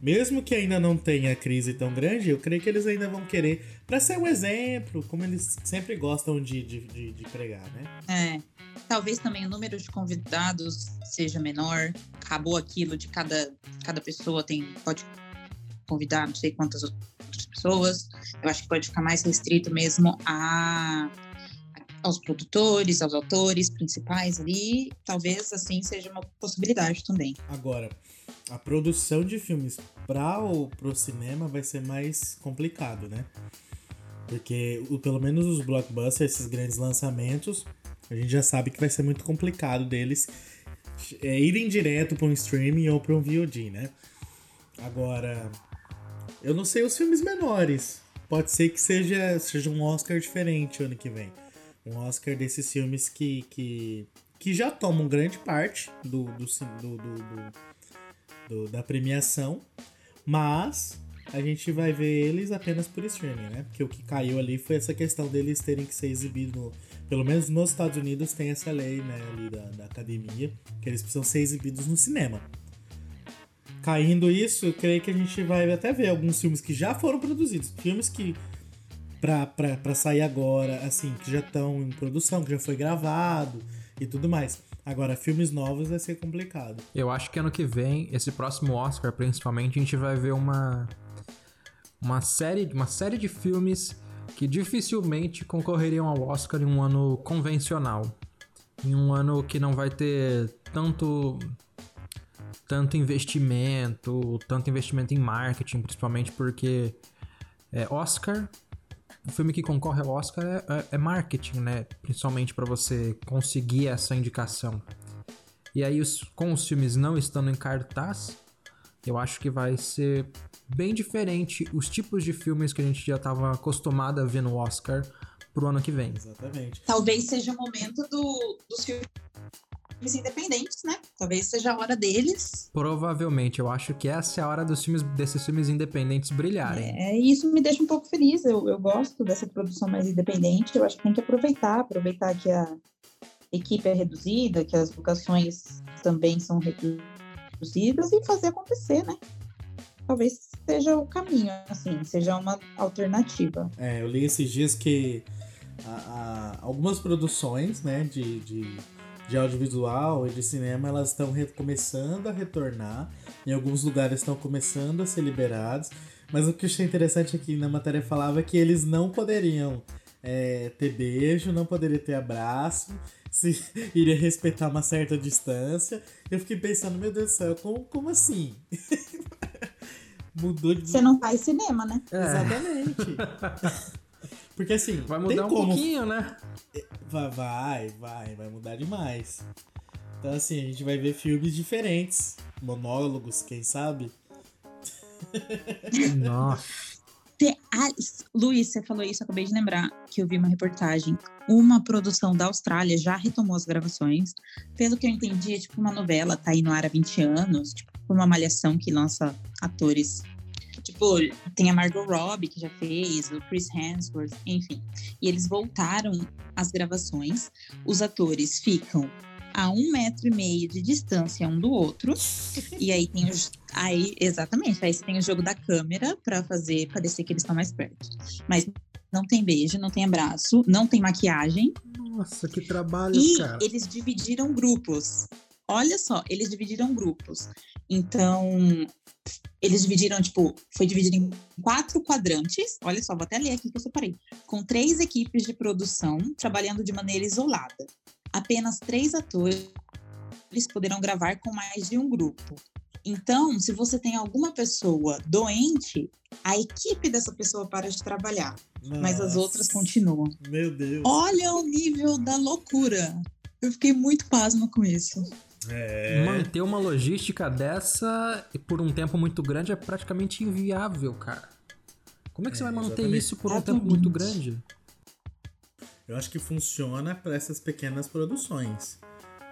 [SPEAKER 1] Mesmo que ainda não tenha crise tão grande, eu creio que eles ainda vão querer, para ser um exemplo, como eles sempre gostam de, de, de, de pregar, né?
[SPEAKER 6] É, talvez também o número de convidados seja menor. Acabou aquilo de cada, cada pessoa tem pode convidar não sei quantas outras pessoas. Eu acho que pode ficar mais restrito mesmo a aos produtores, aos autores principais ali. Talvez assim seja uma possibilidade também.
[SPEAKER 1] Agora, a produção de filmes para o pro cinema vai ser mais complicado, né? Porque o, pelo menos os blockbusters, esses grandes lançamentos, a gente já sabe que vai ser muito complicado deles é, irem direto para um streaming ou para um VOD, né? Agora, eu não sei os filmes menores. Pode ser que seja, seja um Oscar diferente ano que vem. Um Oscar desses filmes que, que, que já tomam grande parte do, do, do- do- do- da premiação, mas a gente vai ver eles apenas por streaming, né? Porque o que caiu ali foi essa questão deles terem que ser exibidos, no- pelo menos nos Estados Unidos tem essa lei, né, ali da, da academia, que eles precisam ser exibidos no cinema. Caindo isso, eu creio que a gente vai até ver alguns filmes que já foram produzidos, filmes que pra, pra, pra sair agora, assim, que já estão em produção, que já foi gravado e tudo mais. Agora, filmes novos vai ser complicado.
[SPEAKER 2] Eu acho que ano que vem, esse próximo Oscar, principalmente, a gente vai ver uma uma série, uma série de filmes que dificilmente concorreriam ao Oscar em um ano convencional. Em um ano que não vai ter tanto tanto investimento, tanto investimento em marketing, principalmente porque é, Oscar, o filme que concorre ao Oscar é, é- é marketing, né? Principalmente para você conseguir essa indicação. E aí, os- com os filmes não estando em cartaz, eu acho que vai ser bem diferente os tipos de filmes que a gente já estava acostumado a ver no Oscar pro ano que vem.
[SPEAKER 1] Exatamente.
[SPEAKER 6] Talvez seja o momento do- dos filmes independentes, né? Talvez seja a hora deles.
[SPEAKER 2] Provavelmente, eu acho que essa é a hora dos filmes, desses filmes independentes brilharem.
[SPEAKER 6] É, e isso me deixa um pouco feliz. Eu, eu gosto dessa produção mais independente. Eu acho que tem que aproveitar, aproveitar que a equipe é reduzida, que as vocações também são reduzidas e fazer acontecer, né? Talvez seja o caminho, assim, seja uma alternativa.
[SPEAKER 1] É, eu li esses dias que a- a- algumas produções, né, de, de, de audiovisual e de cinema, elas estão começando a retornar. Em alguns lugares estão começando a ser liberados. Mas o que eu achei interessante aqui na matéria falava que eles não poderiam é, ter beijo, não poderia ter abraço, se (laughs) iria respeitar uma certa distância. Eu fiquei pensando, meu Deus do céu, como, como assim? (laughs) Mudou de.
[SPEAKER 6] Você não faz cinema, né?
[SPEAKER 1] Exatamente. (laughs) Porque assim,
[SPEAKER 2] Vai
[SPEAKER 1] tem
[SPEAKER 2] mudar um
[SPEAKER 1] como...
[SPEAKER 2] pouquinho, né?
[SPEAKER 1] Vai, vai, vai, vai mudar demais. Então assim, a gente vai ver filmes diferentes, monólogos, quem sabe? (laughs)
[SPEAKER 2] Nossa.
[SPEAKER 6] Te- Ah, Luiz, você falou isso, acabei de lembrar que eu vi uma reportagem. Uma produção da Austrália já retomou as gravações. Pelo que eu entendi, é tipo uma novela, tá aí no ar há 20 anos, tipo uma malhação que lança atores. Tipo, tem a Margot Robbie, que já fez, o Chris Hemsworth, enfim. E eles voltaram às gravações. Os atores ficam a um metro e meio de distância um do outro. E aí tem os. Aí, exatamente, aí você tem o jogo da câmera pra fazer parecer que eles estão mais perto. Mas não tem beijo, não tem abraço, não tem maquiagem.
[SPEAKER 2] Nossa, que trabalho,
[SPEAKER 6] E
[SPEAKER 2] cara.
[SPEAKER 6] eles dividiram grupos. Olha só, eles dividiram grupos. Então, eles dividiram, tipo, foi dividido em quatro quadrantes. Olha só, vou até ler aqui que eu separei. Com três equipes de produção trabalhando de maneira isolada. Apenas três atores poderão gravar com mais de um grupo. Então, se você tem alguma pessoa doente, a equipe dessa pessoa para de trabalhar, mas as
[SPEAKER 1] Nossa,
[SPEAKER 6] outras continuam.
[SPEAKER 1] Meu Deus.
[SPEAKER 6] Olha o nível da loucura. Eu fiquei muito pasma com isso.
[SPEAKER 1] É.
[SPEAKER 2] Manter uma logística dessa por um tempo muito grande é praticamente inviável, cara. Como é que você
[SPEAKER 1] É,
[SPEAKER 2] vai manter
[SPEAKER 1] exatamente.
[SPEAKER 2] isso por um tempo muito grande?
[SPEAKER 1] Eu acho que funciona para essas pequenas produções.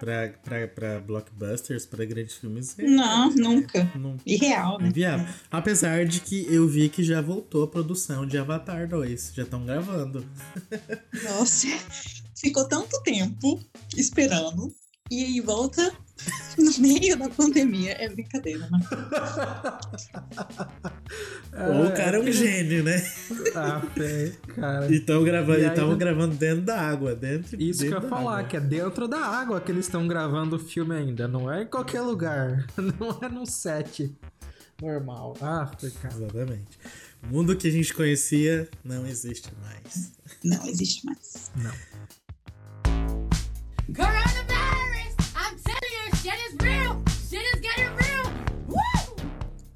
[SPEAKER 1] Pra, pra, pra blockbusters, pra grandes filmes. é-
[SPEAKER 6] Não, nunca.
[SPEAKER 1] Não,
[SPEAKER 6] Irreal, né?
[SPEAKER 1] Inviável. Apesar de que eu vi que já voltou a produção de Avatar 2. Já estão gravando. (laughs)
[SPEAKER 6] Nossa, ficou tanto tempo esperando e aí volta (laughs) no meio da pandemia. É brincadeira, né?
[SPEAKER 1] Ou (laughs) o cara é um gênio, né?
[SPEAKER 2] Ah, pé, cara.
[SPEAKER 1] E estão gravando,
[SPEAKER 2] aí,
[SPEAKER 1] estavam
[SPEAKER 2] né?
[SPEAKER 1] gravando dentro da água. Dentro,
[SPEAKER 2] Isso que eu
[SPEAKER 1] dentro
[SPEAKER 2] ia falar,
[SPEAKER 1] água.
[SPEAKER 2] que é dentro da água que eles estão gravando o filme ainda. Não é em qualquer lugar. (laughs) Não é num set normal. Ah, cara.
[SPEAKER 1] Exatamente. O mundo que a gente conhecia não existe mais.
[SPEAKER 6] Não existe mais.
[SPEAKER 2] Não.
[SPEAKER 5] Coronavirus!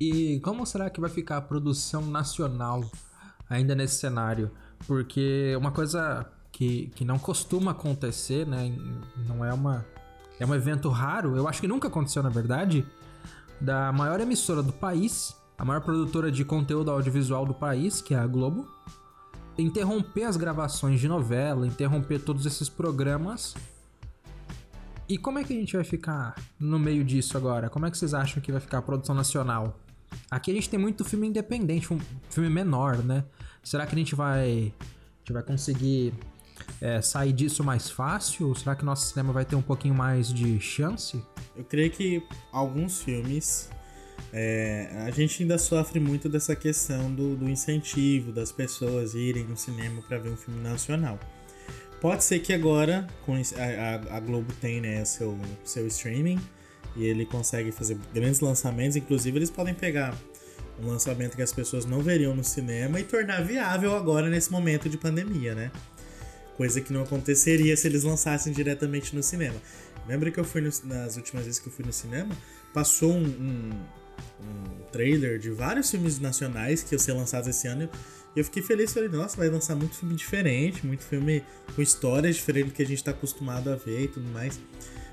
[SPEAKER 2] E como será que vai ficar a produção nacional ainda nesse cenário? Porque uma coisa que, que não costuma acontecer, né? Não é uma. É um evento raro, eu acho que nunca aconteceu na verdade, da maior emissora do país, a maior produtora de conteúdo audiovisual do país, que é a Globo, interromper as gravações de novela, interromper todos esses programas. E como é que a gente vai ficar no meio disso agora? Como é que vocês acham que vai ficar a produção nacional? Aqui a gente tem muito filme independente, um filme menor, né? Será que a gente vai, a gente vai conseguir é, sair disso mais fácil? Ou será que nosso cinema vai ter um pouquinho mais de chance?
[SPEAKER 1] Eu creio que alguns filmes. é, a gente ainda sofre muito dessa questão do, do incentivo das pessoas irem no cinema para ver um filme nacional. Pode ser que agora com a, a- a Globo tem né, seu, seu streaming e ele consegue fazer grandes lançamentos. Inclusive, eles podem pegar um lançamento que as pessoas não veriam no cinema e tornar viável agora nesse momento de pandemia, né? Coisa que não aconteceria se eles lançassem diretamente no cinema. Lembra que eu fui no- nas últimas vezes que eu fui no cinema? Passou um, um, um trailer de vários filmes nacionais que iam ser lançados esse ano. E eu fiquei feliz, falei, nossa, vai lançar muito filme diferente, muito filme com histórias diferentes do que a gente tá acostumado a ver e tudo mais.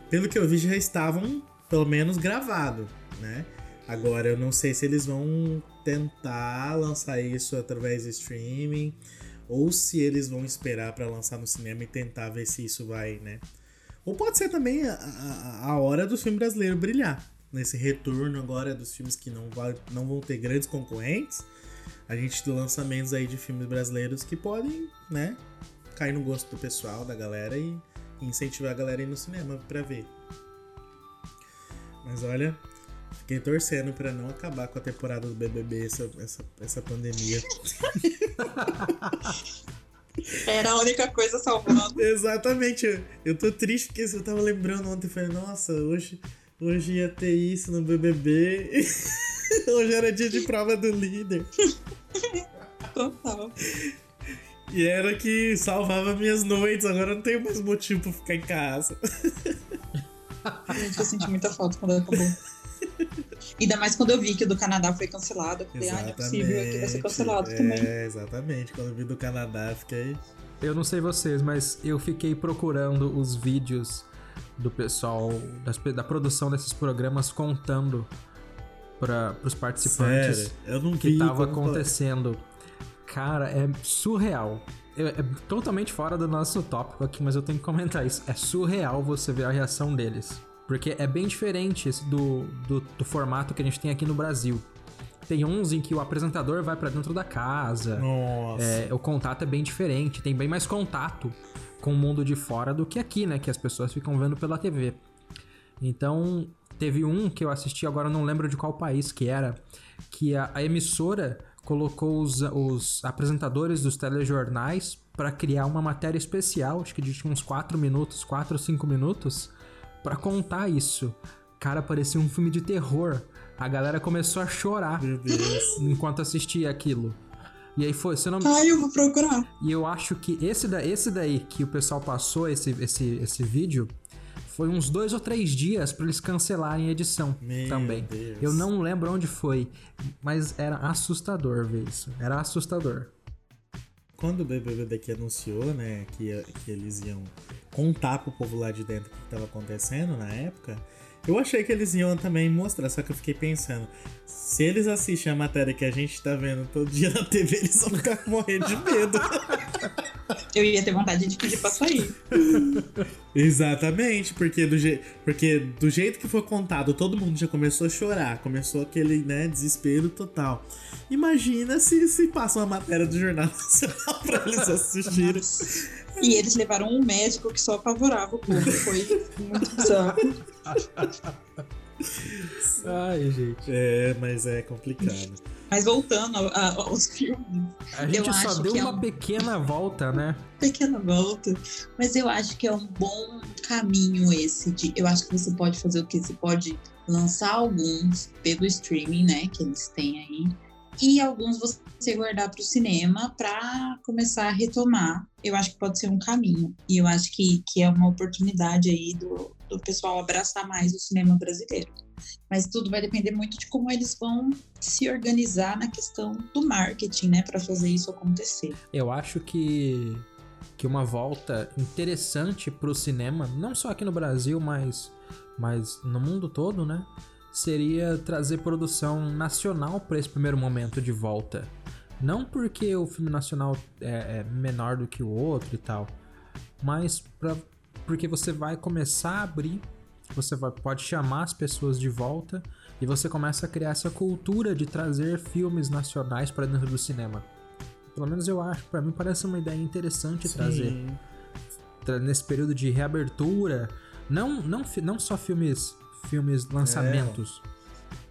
[SPEAKER 1] Pelo que eu vi, já estavam, pelo menos, gravados, né? Agora, eu não sei se eles vão tentar lançar isso através de streaming ou se eles vão esperar pra lançar no cinema e tentar ver se isso vai, né? Ou pode ser também a, a, a hora do filme brasileiro brilhar. Nesse retorno agora dos filmes que não, vai, não vão ter grandes concorrentes. A gente tem lançamentos aí de filmes brasileiros que podem, né? Cair no gosto do pessoal, da galera e incentivar a galera a ir no cinema pra ver. Mas olha, fiquei torcendo pra não acabar com a temporada do BBB essa, essa, essa pandemia. (laughs)
[SPEAKER 6] Era a única coisa salvando. (laughs)
[SPEAKER 1] Exatamente. eu- Eu tô triste porque eu tava lembrando ontem. Falei, nossa, hoje, hoje ia ter isso no BBB. (laughs) hoje era dia de prova do líder.
[SPEAKER 6] Total.
[SPEAKER 1] E era que salvava minhas noites. Agora eu não tenho mais motivo pra ficar em casa.
[SPEAKER 6] Gente, eu senti muita falta quando acabou. Ainda mais quando eu vi que o do Canadá foi cancelado. Eu falei, ah, não é possível que vai ser cancelado
[SPEAKER 1] é,
[SPEAKER 6] também.
[SPEAKER 1] exatamente. Quando eu vi do Canadá, fiquei.
[SPEAKER 2] Eu não sei vocês, mas eu fiquei procurando os vídeos do pessoal das- da produção desses programas contando para os participantes
[SPEAKER 1] Sério, eu não
[SPEAKER 2] que
[SPEAKER 1] vi.
[SPEAKER 2] tava
[SPEAKER 1] como-
[SPEAKER 2] acontecendo. Cara, é surreal. É, totalmente fora do nosso tópico aqui, mas eu tenho que comentar isso. É surreal você ver a reação deles. Porque é bem diferente do, do, do formato que a gente tem aqui no Brasil. Tem uns em que o apresentador vai pra dentro da casa.
[SPEAKER 1] Nossa.
[SPEAKER 2] É, o contato é bem diferente, tem bem mais contato com o mundo de fora do que aqui, né? Que as pessoas ficam vendo pela TV. Então, teve um que eu assisti, agora eu não lembro de qual país que era, que a, a emissora colocou os, os apresentadores dos telejornais para criar uma matéria especial, acho que de uns 4 minutos, 4 ou 5 minutos, para contar isso. Cara, parecia um filme de terror. A galera começou a chorar enquanto assistia aquilo. E aí foi, se eu não,
[SPEAKER 6] Ai, eu vou procurar.
[SPEAKER 2] e eu acho que esse, da, esse daí que o pessoal passou, esse, esse, esse vídeo, foi uns dois ou três dias pra eles cancelarem a edição
[SPEAKER 1] Meu
[SPEAKER 2] também.
[SPEAKER 1] Deus.
[SPEAKER 2] Eu não lembro onde foi, mas era assustador ver isso. Era assustador.
[SPEAKER 1] Quando o BBB daqui anunciou, né, que, que eles iam contar pro povo lá de dentro o que estava acontecendo na época, eu achei que eles iam também mostrar, só que eu fiquei pensando, se eles assistem a matéria que a gente tá vendo todo dia na TV, eles vão ficar morrendo de medo. (laughs)
[SPEAKER 6] Eu ia ter vontade de pedir pra sair.
[SPEAKER 1] Exatamente, porque do, je porque do jeito que foi contado, todo mundo já começou a chorar, começou aquele, né, desespero total. Imagina se, se passa uma matéria do Jornal Nacional (laughs) pra eles assistirem.
[SPEAKER 6] E eles levaram um médico que só apavorava o povo. Foi muito bizarro.
[SPEAKER 2] Ai, gente.
[SPEAKER 1] É, mas é complicado.
[SPEAKER 6] Mas voltando a- a- aos filmes,
[SPEAKER 2] A gente
[SPEAKER 6] Eu
[SPEAKER 2] só
[SPEAKER 6] acho
[SPEAKER 2] deu
[SPEAKER 6] é
[SPEAKER 2] uma
[SPEAKER 6] um-
[SPEAKER 2] pequena volta, né?
[SPEAKER 6] pequena volta. Mas eu acho que é um bom caminho esse. De, eu acho que você pode fazer o que? Você pode lançar alguns pelo streaming, né? Que eles têm aí. E alguns você guardar para o cinema para começar a retomar. Eu acho que pode ser um caminho. E eu acho que, que é uma oportunidade aí do, do pessoal abraçar mais o cinema brasileiro. Mas tudo vai depender muito de como eles vão se organizar na questão do marketing, né? Para fazer isso acontecer.
[SPEAKER 2] Eu acho que que uma volta interessante pro cinema, não só aqui no Brasil, mas, mas no mundo todo, né? Seria trazer produção nacional para esse primeiro momento de volta. Não porque o filme nacional é, é menor do que o outro e tal, mas pra, porque você vai começar a abrir, você vai, pode chamar as pessoas de volta e você começa a criar essa cultura de trazer filmes nacionais para dentro do cinema. Pelo menos eu acho, para mim parece uma ideia interessante trazer
[SPEAKER 1] Sim.
[SPEAKER 2] tra- nesse período de reabertura, não não não só filmes filmes lançamentos,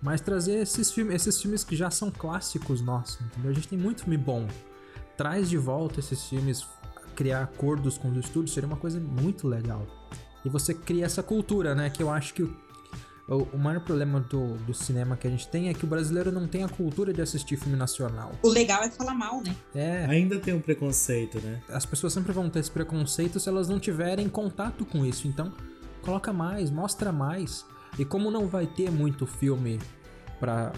[SPEAKER 2] mas trazer esses filmes, esses filmes que já são clássicos nossos, entendeu? A gente tem muito filme bom. Traz de volta esses filmes, criar acordos com os estúdios seria uma coisa muito legal. E você cria essa cultura, né? Que eu acho que o, o, o maior problema do, do cinema que a gente tem é que o brasileiro não tem a cultura de assistir filme nacional.
[SPEAKER 6] O legal é falar mal, né?
[SPEAKER 2] É,
[SPEAKER 1] Ainda tem um preconceito, né?
[SPEAKER 2] as pessoas sempre vão ter esse preconceito se elas não tiverem contato com isso. Então, coloca mais, mostra mais. E como não vai ter muito filme para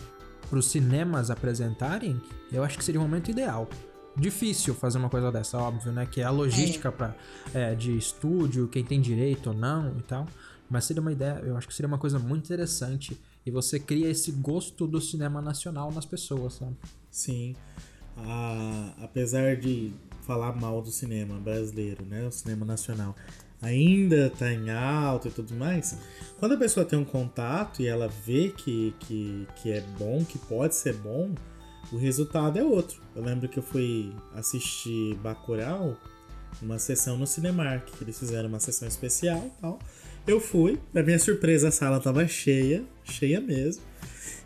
[SPEAKER 2] os cinemas apresentarem, eu acho que seria o momento ideal. Difícil fazer uma coisa dessa, óbvio, né? Que é a logística pra, é, de estúdio, quem tem direito ou não e tal. Mas seria uma ideia, eu acho que seria uma coisa muito interessante. E você cria esse gosto do cinema nacional nas pessoas, sabe?
[SPEAKER 1] Sim. Ah, apesar de falar mal do cinema brasileiro, né? O cinema nacional ainda tá em alta e tudo mais. Quando a pessoa tem um contato e ela vê que, que, que é bom, que pode ser bom, o resultado é outro. Eu lembro que eu fui assistir Bacurau uma sessão no Cinemark, que eles fizeram uma sessão especial e tal. Eu fui, pra minha surpresa a sala tava cheia, cheia mesmo.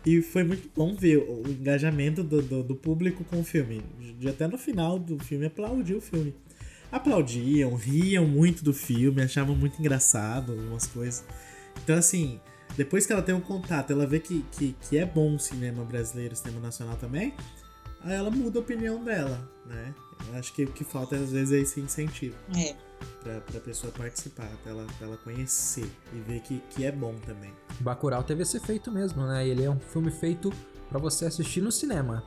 [SPEAKER 1] E foi muito bom ver o engajamento do, do, do público com o filme. De até no final do filme aplaudir o filme. Aplaudiam, riam muito do filme, achavam muito engraçado algumas coisas. Então, assim, depois que ela tem um contato, ela vê que, que, que é bom o cinema brasileiro, o cinema nacional também, aí ela muda a opinião dela, né? Eu acho que o que falta às vezes é esse incentivo
[SPEAKER 6] É.
[SPEAKER 1] pra, pra pessoa participar, pra ela, pra ela conhecer e ver que, que é bom também.
[SPEAKER 2] Bacurau teve esse efeito mesmo, né? Ele é um filme feito pra você assistir no cinema.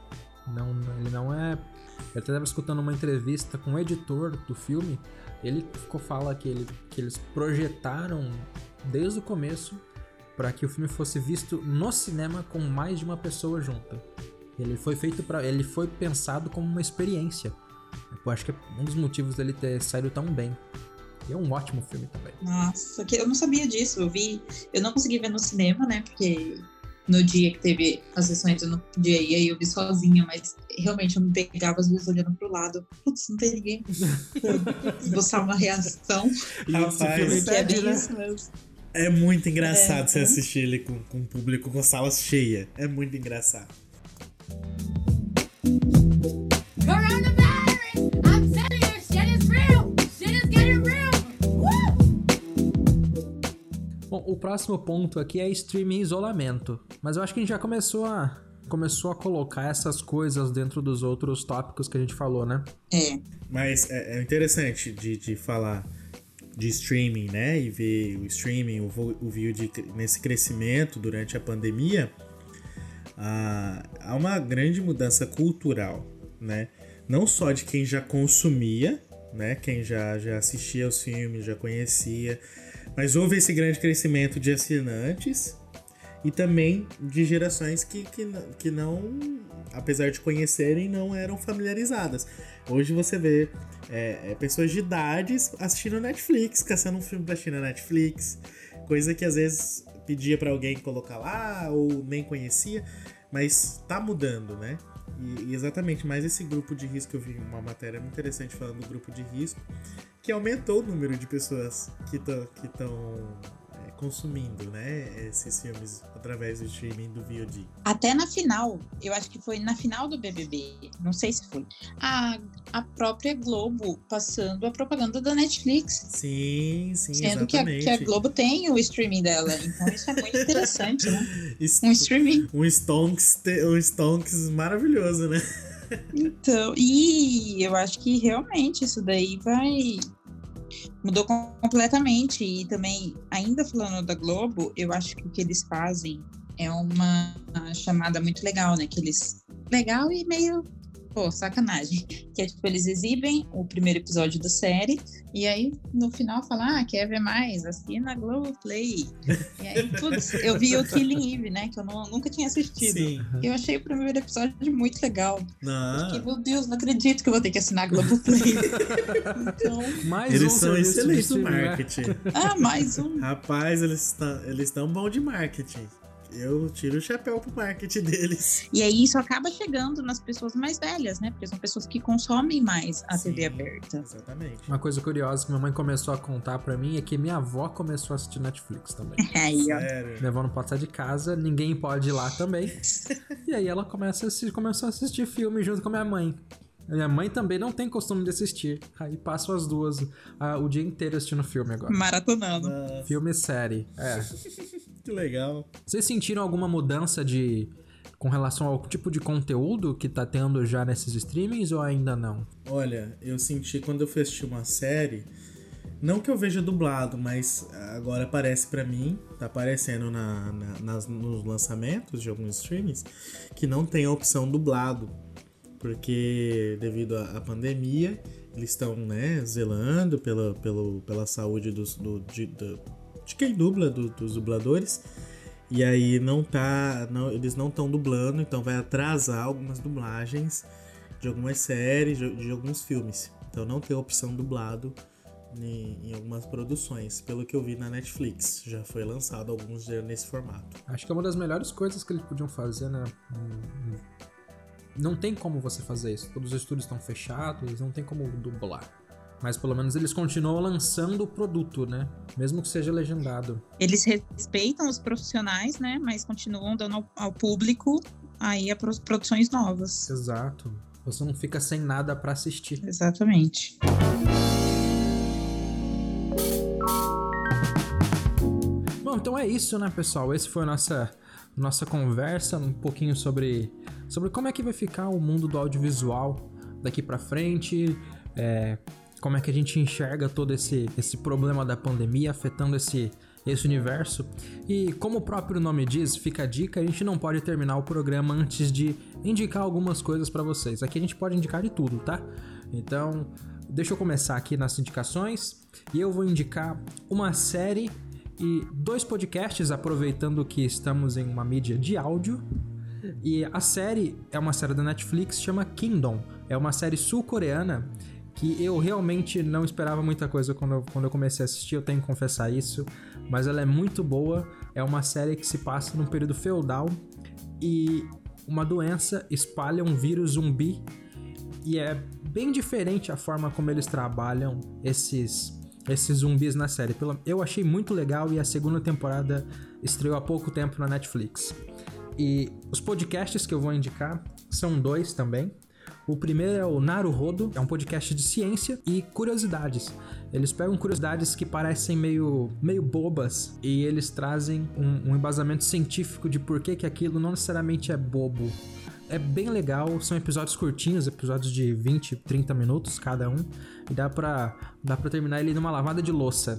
[SPEAKER 2] Não, ele não é. Eu até estava escutando uma entrevista com o editor do filme. Ele ficou fala que, ele, que eles projetaram desde o começo para que o filme fosse visto no cinema com mais de uma pessoa junta. Ele foi feito para, ele foi pensado como uma experiência. Eu acho que é um dos motivos dele ter saído tão bem. E é um ótimo filme também.
[SPEAKER 6] Nossa, que eu não sabia disso. Eu vi. Eu não consegui ver no cinema, né? Porque no dia que teve as sessões eu não podia ir, aí eu vi sozinha, mas realmente eu me pegava às vezes olhando pro lado. Putz, não tem ninguém. (laughs) Esboçar uma reação.
[SPEAKER 1] Rapaz,
[SPEAKER 6] Que é bem
[SPEAKER 2] né?
[SPEAKER 6] isso mesmo.
[SPEAKER 1] É muito engraçado
[SPEAKER 6] É.
[SPEAKER 1] você assistir ele com, com o público com salas cheias. É muito engraçado.
[SPEAKER 2] O próximo ponto aqui é streaming isolamento. Mas eu acho que a gente já começou a, começou a colocar essas coisas dentro dos outros tópicos que a gente falou, né?
[SPEAKER 6] É.
[SPEAKER 1] Mas é, é interessante de, de falar de streaming, né? E ver o streaming, o, o vídeo de, nesse crescimento durante a pandemia. Ah, há uma grande mudança cultural, né? Não só de quem já consumia, né? Quem já, já assistia aos filmes, já conhecia. Mas houve esse grande crescimento de assinantes e também de gerações que, que, que não, apesar de conhecerem, não eram familiarizadas. Hoje você vê é, é, pessoas de idades assistindo Netflix, caçando um filme pra assistir na Netflix, coisa que às vezes pedia pra alguém colocar lá ou nem conhecia, mas tá mudando, né? E, exatamente mais esse grupo de risco, eu vi uma matéria muito interessante falando do grupo de risco, que aumentou o número de pessoas que estão consumindo, né, esses filmes através do streaming do VOD.
[SPEAKER 6] Até na final, eu acho que foi na final do BBB, não sei se foi, a, a própria Globo passando a propaganda da Netflix.
[SPEAKER 1] Sim, sim,
[SPEAKER 6] Sendo que a, que a Globo tem o streaming dela. Então isso é muito interessante, né? (laughs) Um streaming.
[SPEAKER 1] um Stonks, um Stonks maravilhoso, né?
[SPEAKER 6] Então, e eu acho que realmente isso daí vai. Mudou com- completamente. E também, ainda falando da Globo, eu acho que o que eles fazem é uma chamada muito legal, né? Que eles. Legal e meio Pô, sacanagem. Que é tipo, eles exibem o primeiro episódio da série e aí no final falam, ah, quer ver mais? Assina a Globoplay. e aí, putz, eu vi o Killing Eve, né? Que eu não- nunca tinha assistido.
[SPEAKER 1] Sim.
[SPEAKER 6] Eu achei o primeiro episódio muito legal.
[SPEAKER 1] Não.
[SPEAKER 6] Fiquei, meu Deus, não acredito que eu vou ter que assinar a Globoplay. (laughs) então,
[SPEAKER 2] Mais
[SPEAKER 1] Eles
[SPEAKER 2] um
[SPEAKER 1] são excelentes no
[SPEAKER 2] streaming, né?
[SPEAKER 1] marketing.
[SPEAKER 6] ah, mais um.
[SPEAKER 1] Rapaz, eles estão eles estão bom de marketing. Eu tiro o chapéu pro marketing deles.
[SPEAKER 6] E aí isso acaba chegando nas pessoas mais velhas, né? Porque são pessoas que consomem mais a
[SPEAKER 1] Sim.
[SPEAKER 6] TV aberta.
[SPEAKER 1] Exatamente.
[SPEAKER 2] Uma coisa curiosa que minha mãe começou a contar pra mim é que minha avó começou a assistir Netflix também. (laughs)
[SPEAKER 6] Aí, ó.
[SPEAKER 1] Sério.
[SPEAKER 2] Minha avó não pode sair de casa, ninguém pode ir lá também. (laughs) E aí ela começa a assistir, começou a assistir filme junto com a minha mãe. Minha mãe também não tem costume de assistir. Aí passam as duas ah, o dia inteiro assistindo filme agora.
[SPEAKER 6] Maratonando.
[SPEAKER 1] Nossa,
[SPEAKER 2] Filme e série. É. (laughs)
[SPEAKER 1] que legal.
[SPEAKER 2] Vocês sentiram alguma mudança de. com relação ao tipo de conteúdo que tá tendo já nesses streamings ou ainda não?
[SPEAKER 1] Olha, eu senti quando eu fui assistir uma série, não que eu veja dublado, mas agora aparece pra mim, tá aparecendo na, na- nas, nos lançamentos de alguns streamings, que não tem a opção dublado. Porque devido à, à pandemia, eles estão né, zelando pela, pelo, pela saúde dos, do, de, do- de quem dubla, do- dos dubladores. E aí não tá. Não, eles não estão dublando, então vai atrasar algumas dublagens de algumas séries, de, de alguns filmes. Então não tem opção dublado em, em algumas produções. Pelo que eu vi na Netflix, já foi lançado alguns nesse formato.
[SPEAKER 2] Acho que é uma das melhores coisas que eles podiam fazer, né? Não tem como você fazer isso. Todos os estúdios estão fechados, não tem como dublar. Mas pelo menos eles continuam lançando o produto, né? Mesmo que seja legendado.
[SPEAKER 6] Eles respeitam os profissionais, né? Mas continuam dando ao, ao público aí as pro- produções novas.
[SPEAKER 2] Exato. Você não fica sem nada pra assistir.
[SPEAKER 6] Exatamente.
[SPEAKER 2] Bom, então é isso, né, pessoal? Esse foi a nossa, nossa conversa, um pouquinho sobre, sobre como é que vai ficar o mundo do audiovisual daqui pra frente, é, como é que a gente enxerga todo esse, esse problema da pandemia afetando esse, esse universo. E como o próprio nome diz, fica a dica, a gente não pode terminar o programa antes de indicar algumas coisas pra vocês. Aqui a gente pode indicar de tudo, tá? Então, deixa eu começar aqui nas indicações e eu vou indicar uma série e dois podcasts, aproveitando que estamos em uma mídia de áudio. E a série é uma série da Netflix, chama Kingdom. É uma série sul-coreana que eu realmente não esperava muita coisa quando eu, quando eu comecei a assistir, eu tenho que confessar isso. Mas ela é muito boa. É uma série que se passa num período feudal e uma doença espalha um vírus zumbi e é bem diferente a forma como eles trabalham esses esses zumbis na série. Eu achei muito legal e a segunda temporada estreou há pouco tempo na Netflix. E os podcasts que eu vou indicar são dois também. O primeiro é o Naruhodo, é um podcast de ciência e curiosidades. Eles pegam curiosidades que parecem meio, meio bobas e eles trazem um, um embasamento científico de por que, que aquilo não necessariamente é bobo. É bem legal, são episódios curtinhos, episódios de 20, 30 minutos cada um, e dá pra, dá pra terminar ele numa lavada de louça.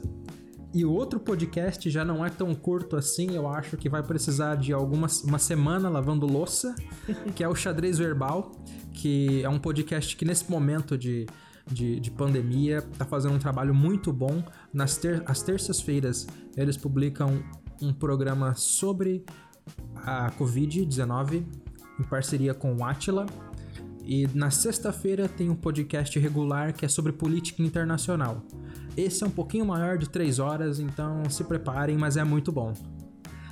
[SPEAKER 2] E o outro podcast já não é tão curto assim, eu acho que vai precisar de algumas uma semana lavando louça, (laughs) que é o Xadrez Verbal, que é um podcast que nesse momento de, de, de pandemia tá fazendo um trabalho muito bom. Nas ter, às terças-feiras eles publicam um programa sobre a Covid-19 em parceria com o Atila. E na sexta-feira tem um podcast regular que é sobre política internacional. Esse é um pouquinho maior de 3 horas, então se preparem, mas é muito bom.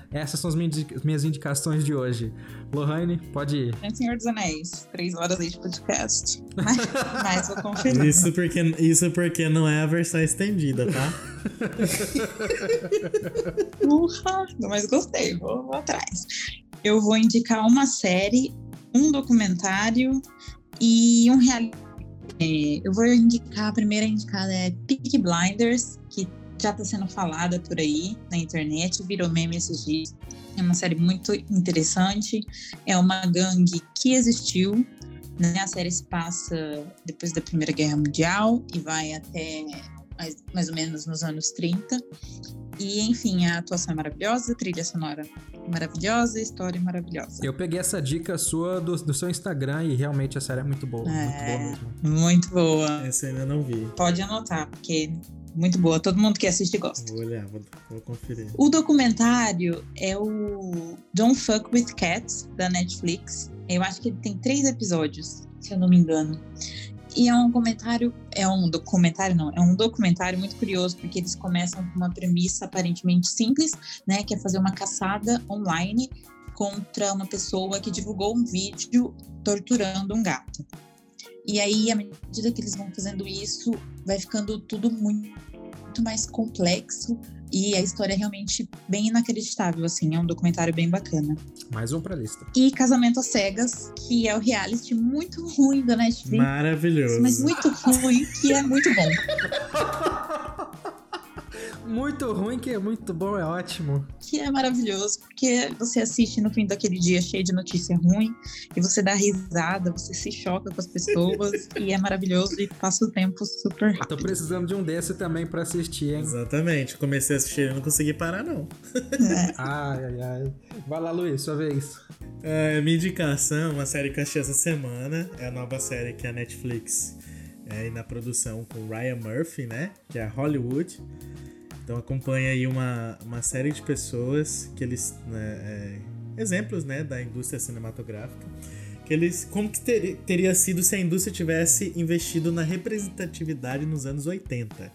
[SPEAKER 2] Essas são as minhas indica- minhas indicações de hoje. Lohane, pode ir.
[SPEAKER 6] É Senhor dos Anéis, três horas aí de podcast. Mas, (laughs) mas vou conferir.
[SPEAKER 1] Isso porque, isso porque não é a versão estendida, tá? (laughs)
[SPEAKER 6] Ufa, mas gostei, vou, vou atrás. Eu vou indicar uma série, um documentário e um reality. É, eu vou indicar, a primeira indicada é Peaky Blinders, que já está sendo falada por aí na internet, virou meme esses dias. É uma série muito interessante. É uma gangue que existiu. Né? A série se passa depois da Primeira Guerra Mundial e vai até mais, mais ou menos nos anos 30. E, enfim, a atuação é maravilhosa, trilha sonora maravilhosa, história maravilhosa.
[SPEAKER 2] Eu peguei essa dica sua do, do seu Instagram e realmente a série é muito boa. Muito boa
[SPEAKER 6] É.
[SPEAKER 2] mesmo.
[SPEAKER 6] Muito boa.
[SPEAKER 1] Essa eu ainda não vi.
[SPEAKER 6] Pode anotar, porque muito boa. Todo mundo que assiste gosta.
[SPEAKER 1] Vou olhar, vou, vou conferir.
[SPEAKER 6] O documentário é o Don't Fuck with Cats, da Netflix. Eu acho que ele tem três episódios, se eu não me engano. E é um comentário, é um documentário, não, é um documentário muito curioso, porque eles começam com uma premissa aparentemente simples, né? Que é fazer uma caçada online contra uma pessoa que divulgou um vídeo torturando um gato. E aí, à medida que eles vão fazendo isso, vai ficando tudo muito, muito mais complexo e a história é realmente bem inacreditável, assim, é um documentário bem bacana.
[SPEAKER 2] Mais um pra lista.
[SPEAKER 6] E Casamento às Cegas, que é o reality muito ruim da Netflix,
[SPEAKER 1] Maravilhoso.
[SPEAKER 6] mas muito ruim, que é muito bom. (laughs)
[SPEAKER 2] Muito ruim, que é muito bom, é ótimo.
[SPEAKER 6] Que é maravilhoso, porque você assiste no fim daquele dia cheio de notícia ruim, e você dá risada, você se choca com as pessoas, (laughs) e é maravilhoso e passa o tempo super
[SPEAKER 2] Tô
[SPEAKER 6] rápido.
[SPEAKER 2] precisando de um desse também pra assistir, hein?
[SPEAKER 1] Exatamente. Comecei a assistir e não consegui parar, não. (laughs)
[SPEAKER 2] Ai, ai, ai. Vai lá, Luiz, sua vez.
[SPEAKER 1] É, minha indicação, uma série que eu assisti essa semana, é a nova série que a Netflix é na produção com Ryan Murphy, né? Que é Hollywood. Então acompanha aí uma, uma série de pessoas que eles. né, é, exemplos, né, da indústria cinematográfica. Que eles. Como que ter- teria sido se a indústria tivesse investido na representatividade nos anos 80.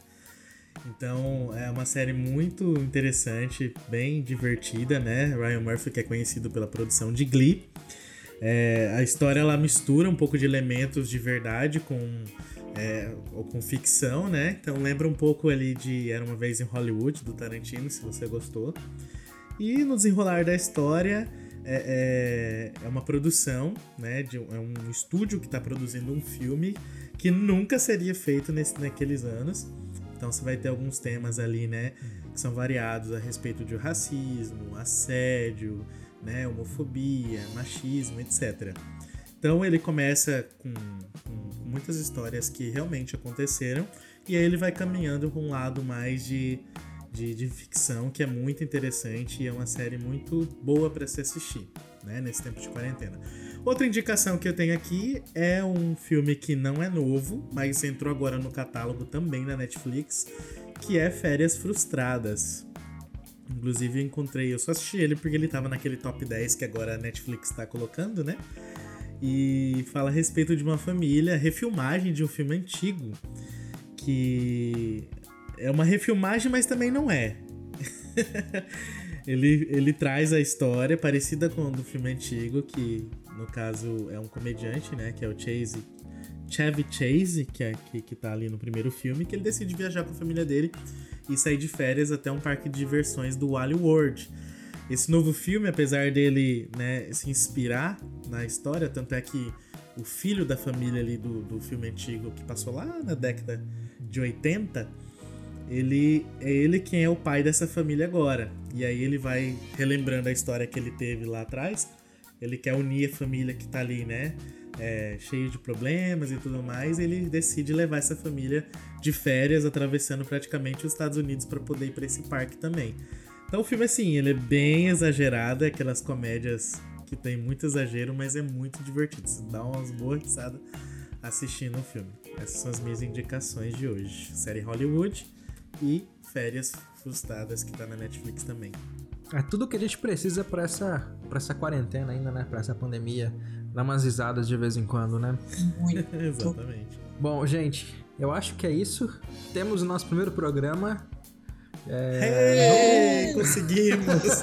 [SPEAKER 1] Então é uma série muito interessante, bem divertida, né? Ryan Murphy, que é conhecido pela produção de Glee. É, a história ela mistura um pouco de elementos de verdade com, é, ou com ficção, né? Então lembra um pouco ali de Era uma vez em Hollywood, do Tarantino, se você gostou. E no desenrolar da história é, é, é uma produção, né? De, é um estúdio que está produzindo um filme que nunca seria feito nesse, naqueles anos. Então você vai ter alguns temas ali, né? Que são variados a respeito de racismo, assédio, né? Homofobia, machismo, etc. Então ele começa com, com muitas histórias que realmente aconteceram e aí ele vai caminhando para um lado mais de, de, de ficção que é muito interessante e é uma série muito boa para se assistir, né? Nesse tempo de quarentena. Outra indicação que eu tenho aqui é um filme que não é novo, mas entrou agora no catálogo também na Netflix, que é Férias Frustradas. Inclusive eu encontrei, eu só assisti ele porque ele tava naquele top 10 que agora a Netflix tá colocando, né? E fala a respeito de uma família, refilmagem de um filme antigo, que é uma refilmagem, mas também não é. (laughs) ele, ele traz a história parecida com a do filme antigo, que no caso é um comediante, né? Que é o Chase. Chevy Chase, que, é, que, que tá ali no primeiro filme, que ele decide viajar com a família dele e sair de férias até um parque de diversões do Wally World. Esse novo filme, apesar dele né, se inspirar na história, tanto é que o filho da família ali do, do filme antigo, que passou lá na década de 80, ele é ele quem é o pai dessa família agora. E aí ele vai relembrando a história que ele teve lá atrás. Ele quer unir a família que tá ali, né? É, cheio de problemas e tudo mais. Ele decide levar essa família de férias, atravessando praticamente os Estados Unidos para poder ir para esse parque também. Então o filme, assim, ele é bem exagerado, é aquelas comédias que tem muito exagero, mas é muito divertido. Você dá umas boas risadas assistindo o filme. Essas são as minhas indicações de hoje. Série Hollywood e Férias Frustradas, que tá na Netflix também.
[SPEAKER 2] É tudo que a gente precisa pra essa, essa quarentena ainda, né? Pra essa pandemia. Dar umas risadas de vez em quando, né?
[SPEAKER 6] Muito. (laughs)
[SPEAKER 1] Exatamente.
[SPEAKER 2] Bom, gente, eu acho que é isso. Temos o nosso primeiro programa.
[SPEAKER 1] Hey, conseguimos!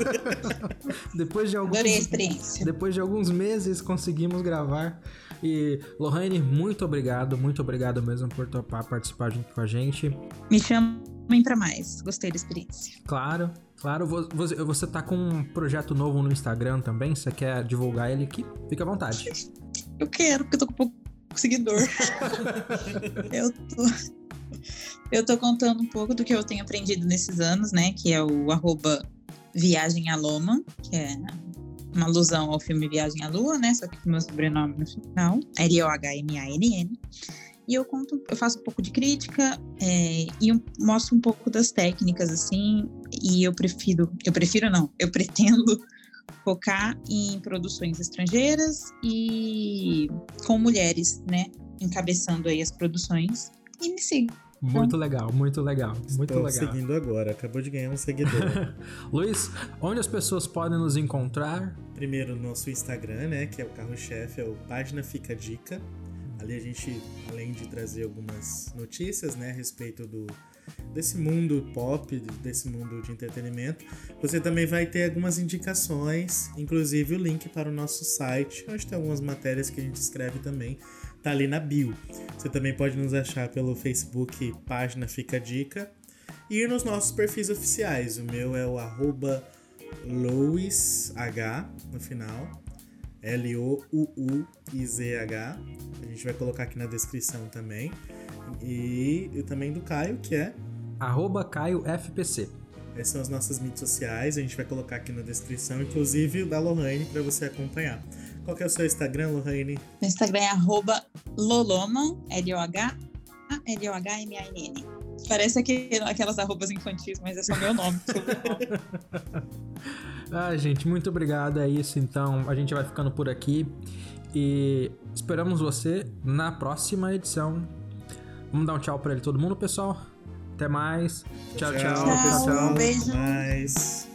[SPEAKER 1] (laughs)
[SPEAKER 2] Depois de alguns,
[SPEAKER 6] Adorei a experiência.
[SPEAKER 2] depois de alguns meses conseguimos gravar. E Lohane, muito obrigado, muito obrigado mesmo por topar participar junto com a gente.
[SPEAKER 6] Me chamem pra mais. Gostei da experiência.
[SPEAKER 2] Claro, claro. vo- Você, tá com um projeto novo no Instagram também? Você quer divulgar ele aqui? Fica à vontade.
[SPEAKER 6] Eu quero, porque eu tô com pouco seguidor. (laughs) eu tô. Eu tô contando um pouco do que eu tenho aprendido nesses anos, né? Que é o arroba Viagem à Loma, que é uma alusão ao filme Viagem à Lua, né? Só que com meu sobrenome no final. L-O-H-M-A-N-N. E eu conto, eu faço um pouco de crítica é, e um- mostro um pouco das técnicas, assim, e eu prefiro, eu prefiro não, (laughs) eu pretendo focar em produções estrangeiras e com mulheres, né, encabeçando aí as produções. E me siga.
[SPEAKER 2] Muito legal, muito legal, muito
[SPEAKER 1] Estou
[SPEAKER 2] legal.
[SPEAKER 1] seguindo agora, acabou de ganhar um seguidor. (laughs)
[SPEAKER 2] Luiz, onde as pessoas podem nos encontrar?
[SPEAKER 1] Primeiro, nosso Instagram, né, que é o carro-chefe, é o Página Fica Dica. Ali a gente, além de trazer algumas notícias, né, a respeito do desse mundo pop, desse mundo de entretenimento, você também vai ter algumas indicações, inclusive o link para o nosso site, onde tem algumas matérias que a gente escreve também, tá ali na bio. Você também pode nos achar pelo Facebook, página Fica Dica, e nos nossos perfis oficiais. O meu é o arroba LouisH no final. L-O-U-U-I-Z-H. A gente vai colocar aqui na descrição também. E, e também do Caio, que é.
[SPEAKER 2] Arroba Caio FPC.
[SPEAKER 1] Essas são as nossas mídias sociais. A gente vai colocar aqui na descrição, inclusive o da Lohane, para você acompanhar. Qual que é o seu Instagram, Lohane?
[SPEAKER 6] Meu Instagram é arroba Loloman, L-O-H, L-O-H-M-A-N-N. Parece aquele, aquelas arrobas infantis, mas é só (laughs) meu nome.
[SPEAKER 2] Ah, gente, muito obrigado. É isso, então. A gente vai ficando por aqui. E esperamos você na próxima edição. Vamos dar um tchau pra ele todo mundo, pessoal. Até mais. Tchau, tchau,
[SPEAKER 6] Tchau,
[SPEAKER 2] pessoal.
[SPEAKER 6] beijo.
[SPEAKER 1] Até mais.